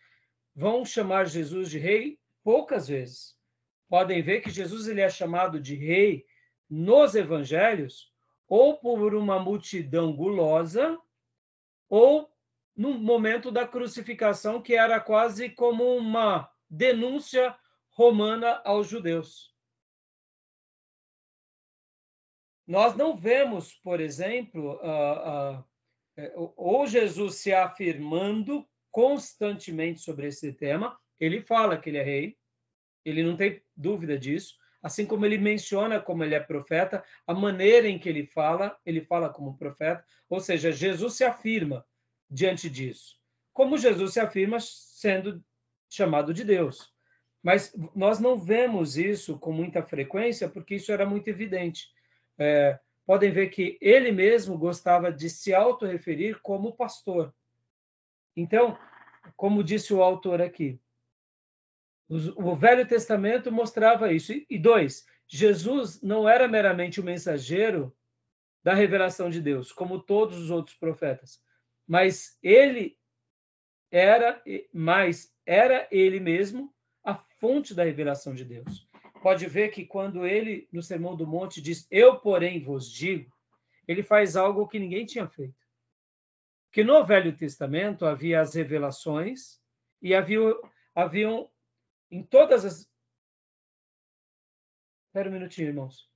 vão chamar Jesus de rei poucas vezes. Podem ver que Jesus ele é chamado de rei nos evangelhos, ou por uma multidão gulosa, ou no momento da crucificação, que era quase como uma denúncia romana aos judeus. Nós não vemos, por exemplo, uh, ou Jesus se afirmando constantemente sobre esse tema, ele fala que ele é rei, ele não tem dúvida disso, assim como ele menciona como ele é profeta, a maneira em que ele fala, ele fala como profeta, ou seja, Jesus se afirma diante disso. Como Jesus se afirma sendo chamado de Deus. Mas nós não vemos isso com muita frequência, porque isso era muito evidente. É, podem ver que ele mesmo gostava de se autorreferir como pastor. Então, como disse o autor aqui, o Velho Testamento mostrava isso. E dois, Jesus não era meramente o mensageiro da revelação de Deus, como todos os outros profetas, mas ele era, mas era ele mesmo a fonte da revelação de Deus. Pode ver que quando ele, no Sermão do Monte, diz: Eu, porém, vos digo, ele faz algo que ninguém tinha feito. Que no Velho Testamento havia as revelações e havia, haviam em todas as. Espera um minutinho, irmãos.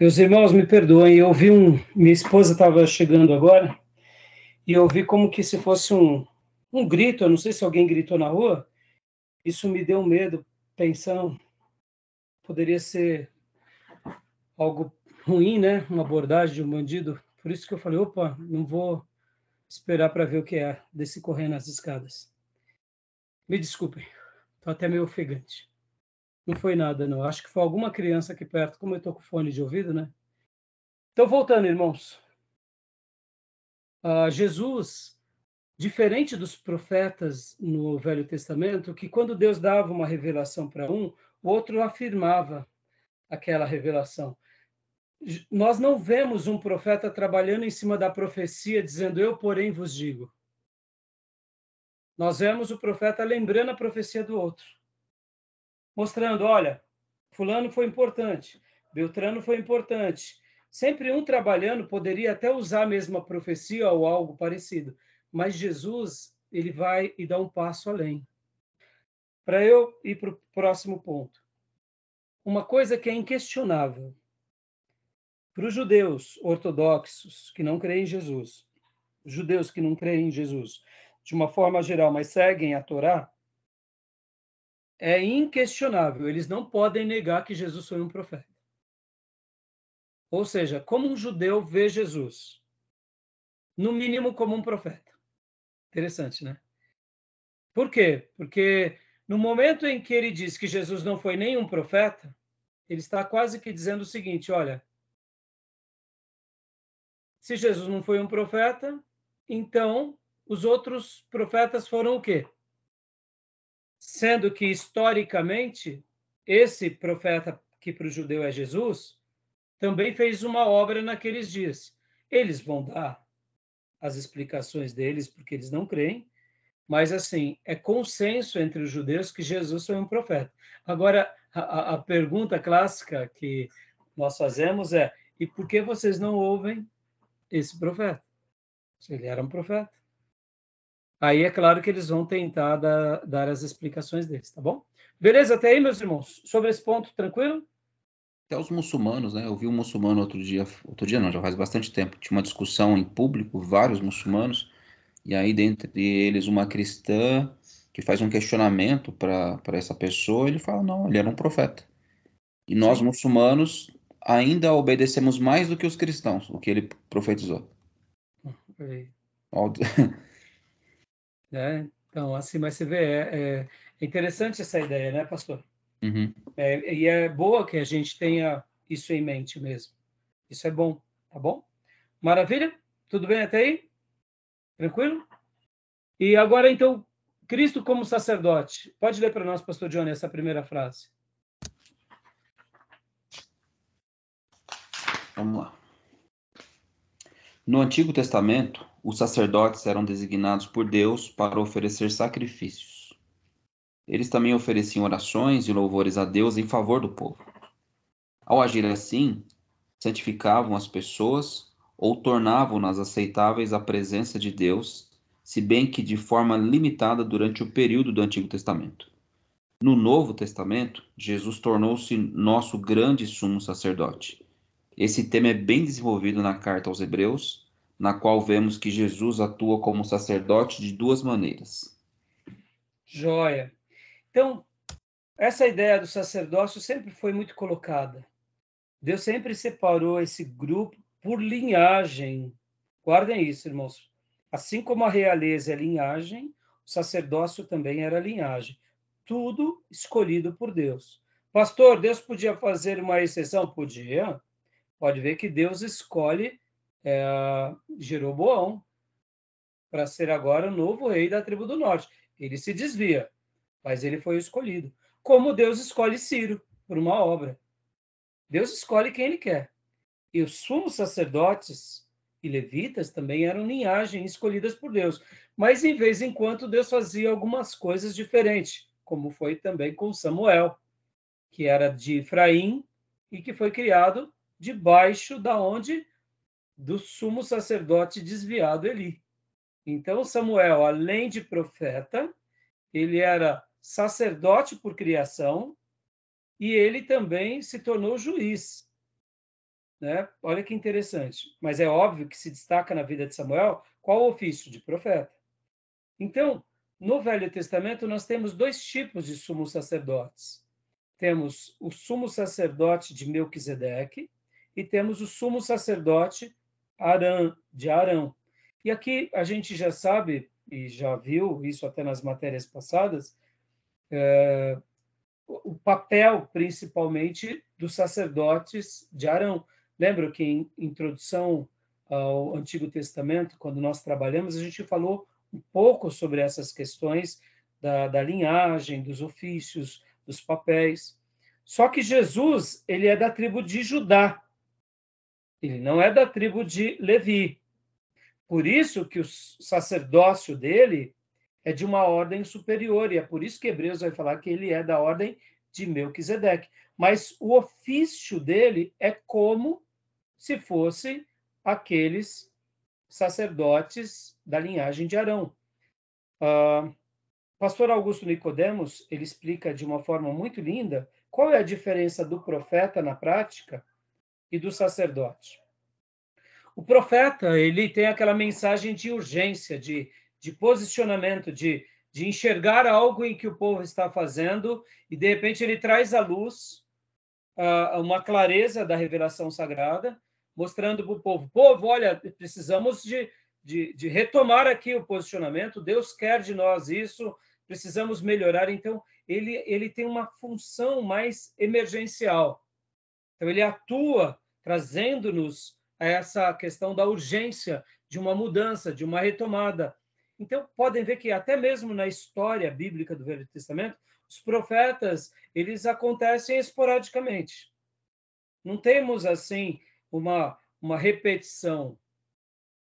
Meus irmãos, me perdoem, eu vi um. Minha esposa estava chegando agora e eu vi como que se fosse um, um grito. Eu não sei se alguém gritou na rua. Isso me deu medo, pensando. Poderia ser algo ruim, né? Uma abordagem de um bandido. Por isso que eu falei: opa, não vou esperar para ver o que é desse correr nas escadas. Me desculpem, estou até meio ofegante. Não foi nada, não. Acho que foi alguma criança aqui perto, como eu estou com fone de ouvido, né? Então, voltando, irmãos. Uh, Jesus, diferente dos profetas no Velho Testamento, que quando Deus dava uma revelação para um, o outro afirmava aquela revelação. Nós não vemos um profeta trabalhando em cima da profecia, dizendo, eu, porém, vos digo. Nós vemos o profeta lembrando a profecia do outro mostrando, olha, fulano foi importante, Beltrano foi importante. Sempre um trabalhando poderia até usar a mesma profecia ou algo parecido, mas Jesus ele vai e dá um passo além. Para eu ir para o próximo ponto. Uma coisa que é inquestionável. Para os judeus ortodoxos que não creem em Jesus, judeus que não creem em Jesus, de uma forma geral, mas seguem a Torá, é inquestionável, eles não podem negar que Jesus foi um profeta. Ou seja, como um judeu vê Jesus? No mínimo como um profeta. Interessante, né? Por quê? Porque no momento em que ele diz que Jesus não foi nenhum profeta, ele está quase que dizendo o seguinte: olha, se Jesus não foi um profeta, então os outros profetas foram o quê? Sendo que historicamente esse profeta que para o judeu é Jesus também fez uma obra naqueles dias. Eles vão dar as explicações deles porque eles não creem, mas assim é consenso entre os judeus que Jesus foi um profeta. Agora a, a pergunta clássica que nós fazemos é: e por que vocês não ouvem esse profeta? Ele era um profeta. Aí é claro que eles vão tentar dar, dar as explicações deles, tá bom? Beleza até aí, meus irmãos? Sobre esse ponto, tranquilo? Até os muçulmanos, né? Eu vi um muçulmano outro dia, outro dia não, já faz bastante tempo, tinha uma discussão em público, vários muçulmanos, e aí dentre eles uma cristã que faz um questionamento para essa pessoa, ele fala, não, ele era um profeta. E nós, Sim. muçulmanos, ainda obedecemos mais do que os cristãos, o que ele profetizou. *laughs* Né? Então, assim, mas você vê, é, é, é interessante essa ideia, né, pastor? Uhum. É, e é boa que a gente tenha isso em mente mesmo. Isso é bom, tá bom? Maravilha? Tudo bem até aí? Tranquilo? E agora, então, Cristo como sacerdote. Pode ler para nós, pastor Johnny, essa primeira frase. Vamos lá. No Antigo Testamento, os sacerdotes eram designados por Deus para oferecer sacrifícios. Eles também ofereciam orações e louvores a Deus em favor do povo. Ao agir assim, santificavam as pessoas ou tornavam-nas aceitáveis à presença de Deus, se bem que de forma limitada durante o período do Antigo Testamento. No Novo Testamento, Jesus tornou-se nosso grande sumo sacerdote. Esse tema é bem desenvolvido na carta aos Hebreus, na qual vemos que Jesus atua como sacerdote de duas maneiras. Joia. Então, essa ideia do sacerdócio sempre foi muito colocada. Deus sempre separou esse grupo por linhagem. Guardem isso, irmãos. Assim como a realeza é linhagem, o sacerdócio também era linhagem. Tudo escolhido por Deus. Pastor, Deus podia fazer uma exceção? Podia. Pode ver que Deus escolhe é, Jeroboão para ser agora o novo rei da tribo do norte. Ele se desvia, mas ele foi escolhido. Como Deus escolhe Ciro por uma obra. Deus escolhe quem ele quer. E os sumos sacerdotes e levitas também eram linhagem escolhidas por Deus. Mas, em vez em quando, Deus fazia algumas coisas diferentes, como foi também com Samuel, que era de Efraim e que foi criado debaixo da onde do sumo sacerdote desviado Eli. Então, Samuel, além de profeta, ele era sacerdote por criação e ele também se tornou juiz. Né? Olha que interessante. Mas é óbvio que se destaca na vida de Samuel qual o ofício de profeta. Então, no Velho Testamento, nós temos dois tipos de sumos sacerdotes. Temos o sumo sacerdote de Melquisedeque e temos o sumo sacerdote Arã, de Arão. E aqui a gente já sabe, e já viu isso até nas matérias passadas, é, o papel, principalmente, dos sacerdotes de Arão. Lembra que em introdução ao Antigo Testamento, quando nós trabalhamos, a gente falou um pouco sobre essas questões da, da linhagem, dos ofícios, dos papéis. Só que Jesus, ele é da tribo de Judá. Ele não é da tribo de Levi. Por isso que o sacerdócio dele é de uma ordem superior, e é por isso que Hebreus vai falar que ele é da ordem de Melquisedeque. Mas o ofício dele é como se fosse aqueles sacerdotes da linhagem de Arão. Uh, Pastor Augusto Nicodemos, ele explica de uma forma muito linda qual é a diferença do profeta na prática e do sacerdote. O profeta, ele tem aquela mensagem de urgência, de de posicionamento, de, de enxergar algo em que o povo está fazendo e de repente ele traz à luz uh, uma clareza da revelação sagrada, mostrando para o povo: povo, olha, precisamos de, de, de retomar aqui o posicionamento, Deus quer de nós isso, precisamos melhorar. Então, ele, ele tem uma função mais emergencial. Então, ele atua trazendo-nos a essa questão da urgência de uma mudança, de uma retomada, então, podem ver que até mesmo na história bíblica do Velho Testamento, os profetas, eles acontecem esporadicamente. Não temos, assim, uma, uma repetição.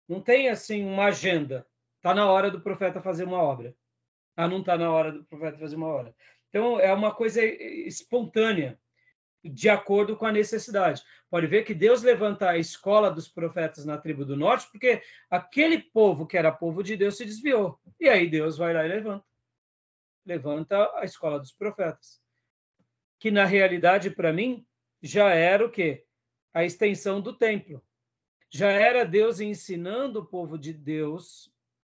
Não tem, assim, uma agenda. Está na hora do profeta fazer uma obra. Ah, não está na hora do profeta fazer uma obra. Então, é uma coisa espontânea de acordo com a necessidade. Pode ver que Deus levanta a escola dos profetas na tribo do norte, porque aquele povo que era povo de Deus se desviou. E aí Deus vai lá e levanta. Levanta a escola dos profetas. Que na realidade, para mim, já era o quê? A extensão do templo. Já era Deus ensinando o povo de Deus,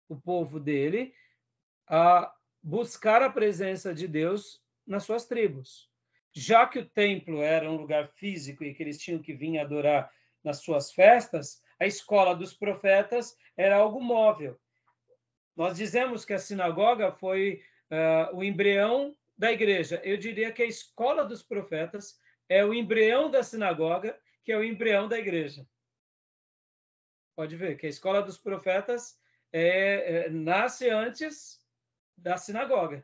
o povo dele, a buscar a presença de Deus nas suas tribos já que o templo era um lugar físico e que eles tinham que vir adorar nas suas festas, a escola dos profetas era algo móvel. Nós dizemos que a sinagoga foi uh, o embrião da igreja. Eu diria que a escola dos profetas é o embrião da sinagoga, que é o embrião da igreja. Pode ver que a escola dos profetas é, é, nasce antes da sinagoga.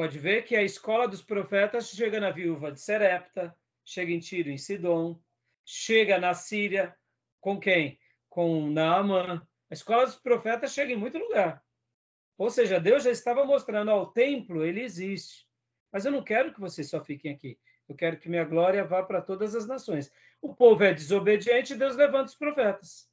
Pode ver que a escola dos profetas chega na viúva de Serepta, chega em Tiro, em Sidom, chega na Síria, com quem? Com Naamã. A escola dos profetas chega em muito lugar. Ou seja, Deus já estava mostrando ao templo, ele existe. Mas eu não quero que vocês só fiquem aqui. Eu quero que minha glória vá para todas as nações. O povo é desobediente, Deus levanta os profetas.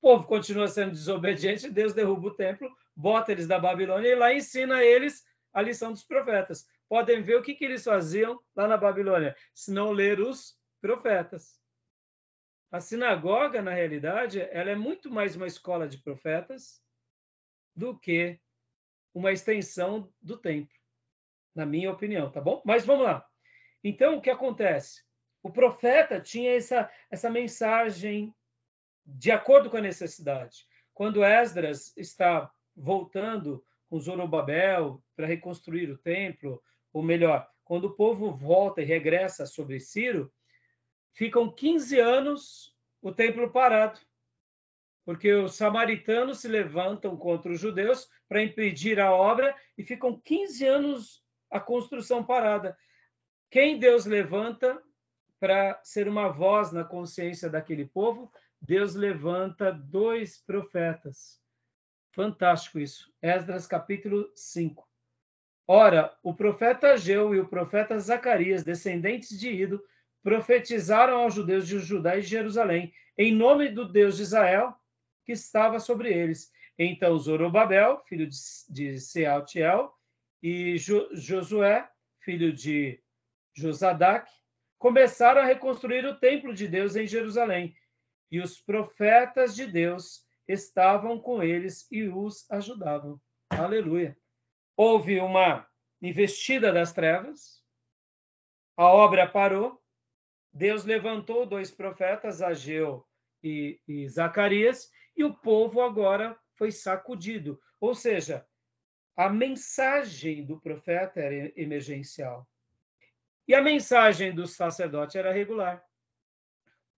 O povo continua sendo desobediente, Deus derruba o templo, bota eles da Babilônia e lá ensina eles a lição dos profetas. Podem ver o que, que eles faziam lá na Babilônia, se não ler os profetas. A sinagoga, na realidade, ela é muito mais uma escola de profetas do que uma extensão do templo, na minha opinião, tá bom? Mas vamos lá. Então, o que acontece? O profeta tinha essa, essa mensagem de acordo com a necessidade. Quando Esdras está voltando com Zorobabel para reconstruir o templo, ou melhor, quando o povo volta e regressa sobre Ciro, ficam 15 anos o templo parado, porque os samaritanos se levantam contra os judeus para impedir a obra e ficam 15 anos a construção parada. Quem Deus levanta para ser uma voz na consciência daquele povo? Deus levanta dois profetas. Fantástico isso. Esdras capítulo 5. Ora, o profeta Ageu e o profeta Zacarias, descendentes de Ido, profetizaram aos judeus de Judá e de Jerusalém, em nome do Deus de Israel, que estava sobre eles. Então Zorobabel, filho de Sealtiel, e Josué, filho de Josadac, começaram a reconstruir o templo de Deus em Jerusalém. E os profetas de Deus estavam com eles e os ajudavam. Aleluia. Houve uma investida das trevas, a obra parou, Deus levantou dois profetas, Ageu e, e Zacarias, e o povo agora foi sacudido. Ou seja, a mensagem do profeta era emergencial. E a mensagem do sacerdote era regular.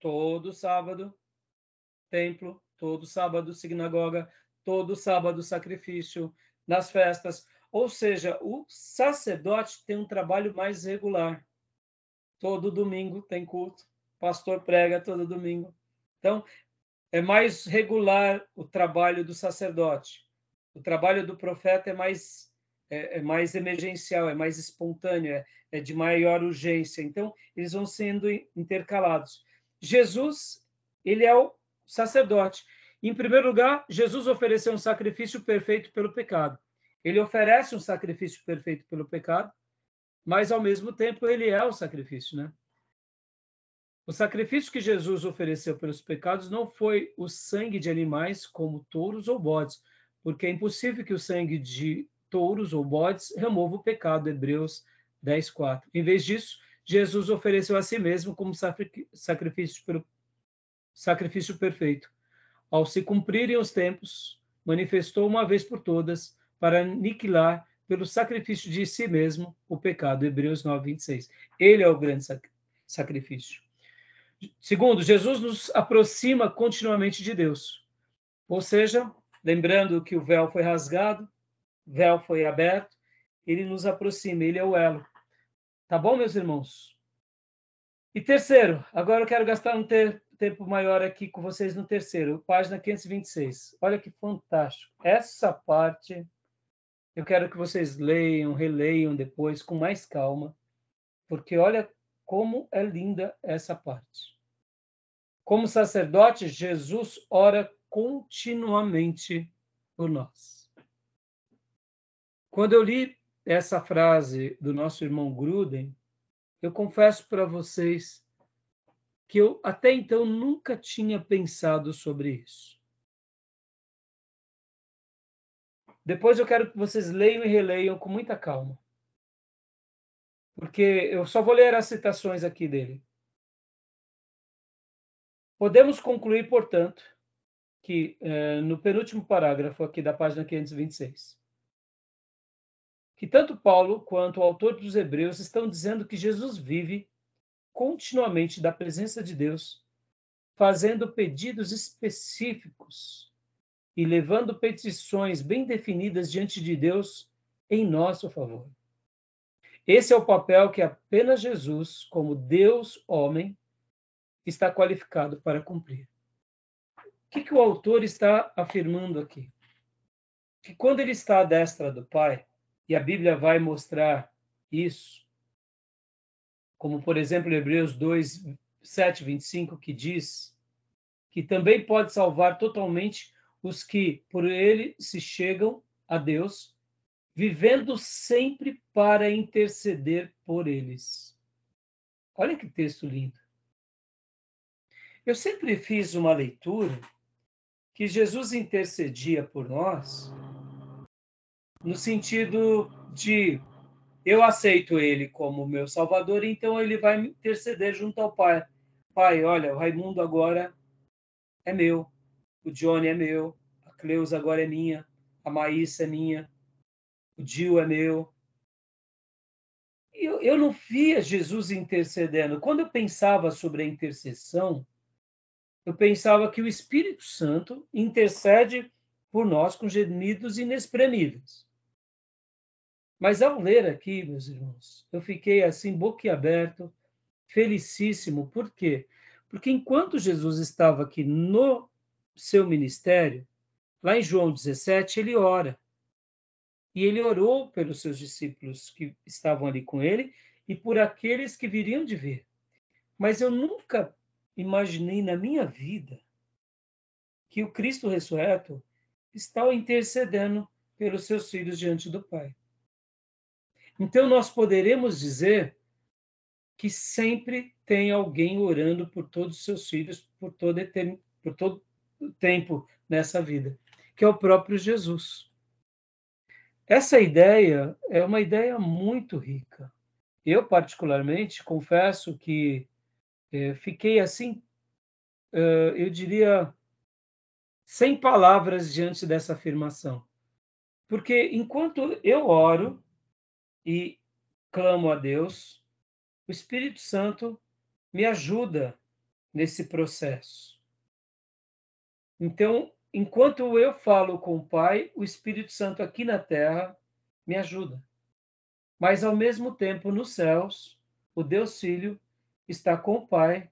Todo sábado, templo, todo sábado, sinagoga, todo sábado, sacrifício, nas festas. Ou seja, o sacerdote tem um trabalho mais regular todo domingo tem culto, pastor prega todo domingo. Então, é mais regular o trabalho do sacerdote. O trabalho do profeta é mais é, é mais emergencial, é mais espontâneo, é, é de maior urgência. Então, eles vão sendo intercalados. Jesus, ele é o sacerdote. Em primeiro lugar, Jesus ofereceu um sacrifício perfeito pelo pecado. Ele oferece um sacrifício perfeito pelo pecado, mas ao mesmo tempo ele é o sacrifício, né? O sacrifício que Jesus ofereceu pelos pecados não foi o sangue de animais como touros ou bodes, porque é impossível que o sangue de touros ou bodes remova o pecado, Hebreus 10, 4. Em vez disso, Jesus ofereceu a si mesmo como sacrifício, pelo, sacrifício perfeito. Ao se cumprirem os tempos, manifestou uma vez por todas para aniquilar pelo sacrifício de si mesmo o pecado. Hebreus 9, 26. Ele é o grande sacrifício. Segundo, Jesus nos aproxima continuamente de Deus. Ou seja, lembrando que o véu foi rasgado, o véu foi aberto, ele nos aproxima, ele é o elo. Tá bom, meus irmãos? E terceiro, agora eu quero gastar um tempo maior aqui com vocês no terceiro, página 526. Olha que fantástico. Essa parte eu quero que vocês leiam, releiam depois com mais calma, porque olha como é linda essa parte. Como sacerdote, Jesus ora continuamente por nós. Quando eu li essa frase do nosso irmão Gruden, eu confesso para vocês que eu até então nunca tinha pensado sobre isso. Depois eu quero que vocês leiam e releiam com muita calma. Porque eu só vou ler as citações aqui dele. Podemos concluir, portanto, que é, no penúltimo parágrafo aqui da página 526, que tanto Paulo quanto o autor dos Hebreus estão dizendo que Jesus vive continuamente da presença de Deus, fazendo pedidos específicos e levando petições bem definidas diante de Deus em nosso favor. Esse é o papel que apenas Jesus, como Deus homem, está qualificado para cumprir. O que, que o autor está afirmando aqui? Que quando ele está à destra do Pai, e a Bíblia vai mostrar isso, como por exemplo Hebreus 2, 7, 25, que diz que também pode salvar totalmente os que por ele se chegam a Deus, vivendo sempre para interceder por eles. Olha que texto lindo. Eu sempre fiz uma leitura que Jesus intercedia por nós no sentido de eu aceito ele como meu salvador, então ele vai me interceder junto ao Pai. Pai, olha, o Raimundo agora é meu, o Johnny é meu, a Cleusa agora é minha, a Maísa é minha, o Dio é meu. Eu, eu não via Jesus intercedendo. Quando eu pensava sobre a intercessão, eu pensava que o Espírito Santo intercede por nós com gemidos inexprimíveis. Mas ao ler aqui, meus irmãos, eu fiquei assim boquiaberto, felicíssimo. Por quê? Porque enquanto Jesus estava aqui no seu ministério, lá em João 17, ele ora. E ele orou pelos seus discípulos que estavam ali com ele e por aqueles que viriam de ver. Mas eu nunca imaginei na minha vida que o Cristo ressurreto está intercedendo pelos seus filhos diante do Pai. Então nós poderemos dizer que sempre tem alguém orando por todos os seus filhos por todo, por todo tempo nessa vida, que é o próprio Jesus. Essa ideia é uma ideia muito rica. Eu, particularmente, confesso que é, fiquei assim, eu diria, sem palavras diante dessa afirmação. Porque enquanto eu oro e clamo a Deus, o Espírito Santo me ajuda nesse processo. Então, enquanto eu falo com o Pai, o Espírito Santo aqui na terra me ajuda. Mas ao mesmo tempo, nos céus, o Deus Filho está com o Pai,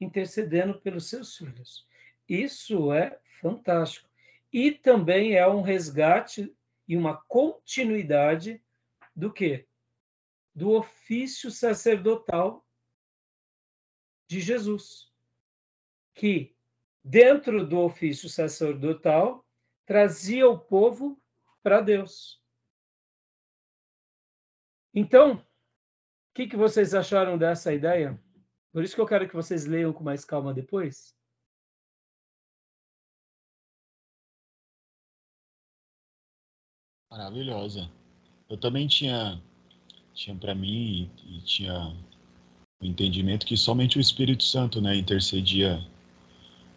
intercedendo pelos seus filhos. Isso é fantástico. E também é um resgate e uma continuidade do que? Do ofício sacerdotal de Jesus, que dentro do ofício sacerdotal trazia o povo para Deus. Então, o que, que vocês acharam dessa ideia? Por isso que eu quero que vocês leiam com mais calma depois. Maravilhosa. Eu também tinha, tinha para mim e, e, tinha o entendimento que somente o Espírito Santo, né, intercedia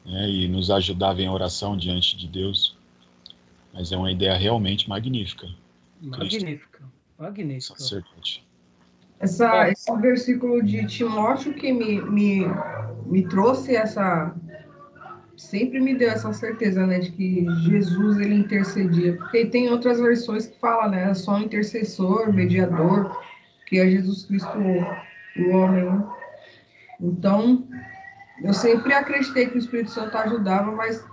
né, e nos ajudava em oração diante de Deus. Mas é uma ideia realmente magnífica. Magnífica, magnífica. Sacerdote. Essa, esse versículo de Timóteo que me, me, me trouxe essa. Sempre me deu essa certeza, né, de que Jesus ele intercedia. Porque tem outras versões que falam, né, é só intercessor, mediador, que é Jesus Cristo, o homem. Né? Então, eu sempre acreditei que o Espírito Santo ajudava, mas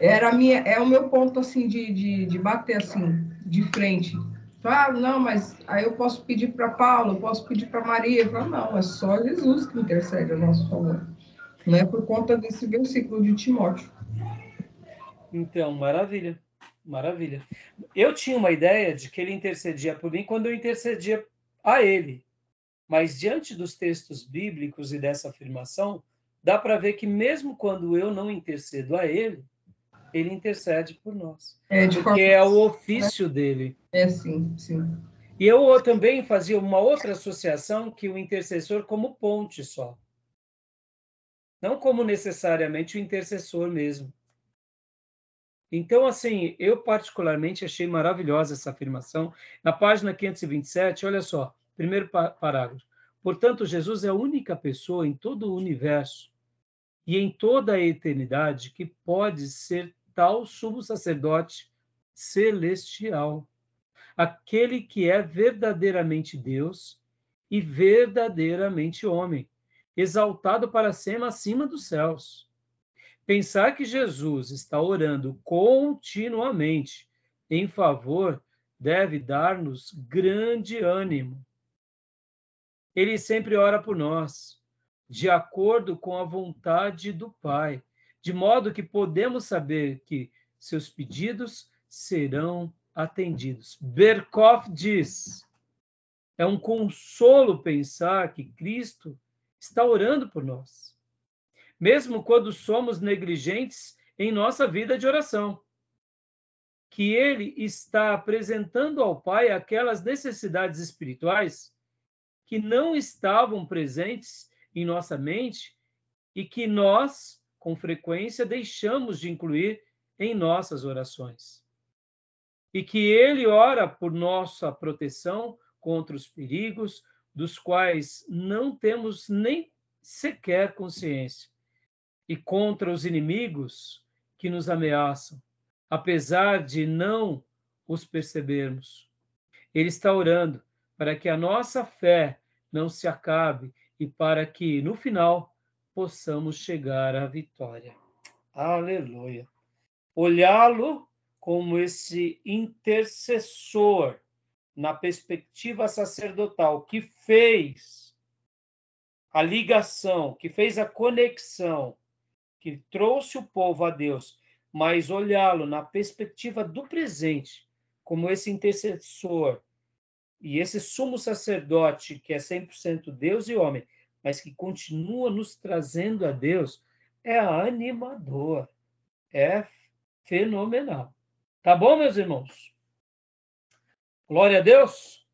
era minha, é o meu ponto assim de, de, de bater assim de frente ah, não, mas aí eu posso pedir para Paulo, eu posso pedir para Maria. Falo, não, é só Jesus que intercede a nosso favor. Não é por conta desse versículo de Timóteo. Então, maravilha, maravilha. Eu tinha uma ideia de que ele intercedia por mim quando eu intercedia a ele. Mas diante dos textos bíblicos e dessa afirmação, dá para ver que mesmo quando eu não intercedo a ele, ele intercede por nós. É, porque forma... é o ofício né? dele. É, sim, sim. E eu também fazia uma outra associação que o intercessor como ponte só. Não como necessariamente o intercessor mesmo. Então, assim, eu particularmente achei maravilhosa essa afirmação. Na página 527, olha só, primeiro parágrafo. Portanto, Jesus é a única pessoa em todo o universo e em toda a eternidade que pode ser tal sumo sacerdote celestial, aquele que é verdadeiramente Deus e verdadeiramente homem, exaltado para cima acima dos céus Pensar que Jesus está orando continuamente em favor deve dar-nos grande ânimo. Ele sempre ora por nós, de acordo com a vontade do Pai, de modo que podemos saber que seus pedidos serão atendidos. Berkoff diz: é um consolo pensar que Cristo está orando por nós mesmo quando somos negligentes em nossa vida de oração. Que Ele está apresentando ao Pai aquelas necessidades espirituais que não estavam presentes em nossa mente e que nós, com frequência, deixamos de incluir em nossas orações. E que Ele ora por nossa proteção contra os perigos dos quais não temos nem sequer consciência e contra os inimigos que nos ameaçam, apesar de não os percebermos. Ele está orando para que a nossa fé não se acabe e para que, no final, possamos chegar à vitória. Aleluia. Olhá-lo como esse intercessor na perspectiva sacerdotal que fez a ligação, que fez a conexão que trouxe o povo a Deus, mas olhá-lo na perspectiva do presente, como esse intercessor e esse sumo sacerdote que é 100% Deus e homem, mas que continua nos trazendo a Deus, é animador, é fenomenal. Tá bom, meus irmãos? Glória a Deus.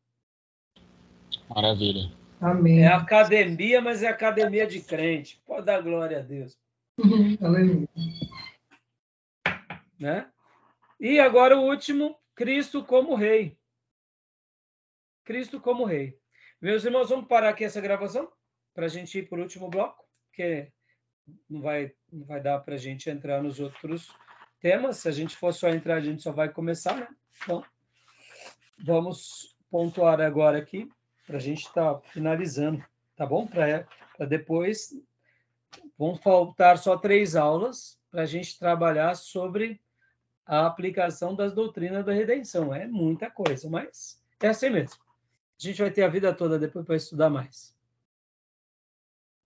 Maravilha. Amém. É academia, mas é academia de crente. Pode dar glória a Deus. Né? E agora o último, Cristo como Rei. Cristo como Rei. Meus irmãos, vamos parar aqui essa gravação para a gente ir para o último bloco, porque não vai, não vai dar para a gente entrar nos outros temas. Se a gente for só entrar, a gente só vai começar, né? Então, vamos pontuar agora aqui para a gente estar tá finalizando, tá bom? Para depois Vão faltar só três aulas para a gente trabalhar sobre a aplicação das doutrinas da redenção. É muita coisa, mas é assim mesmo. A gente vai ter a vida toda depois para estudar mais.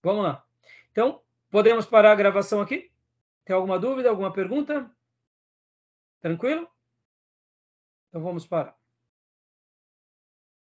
Vamos lá. Então, podemos parar a gravação aqui? Tem alguma dúvida, alguma pergunta? Tranquilo? Então vamos parar.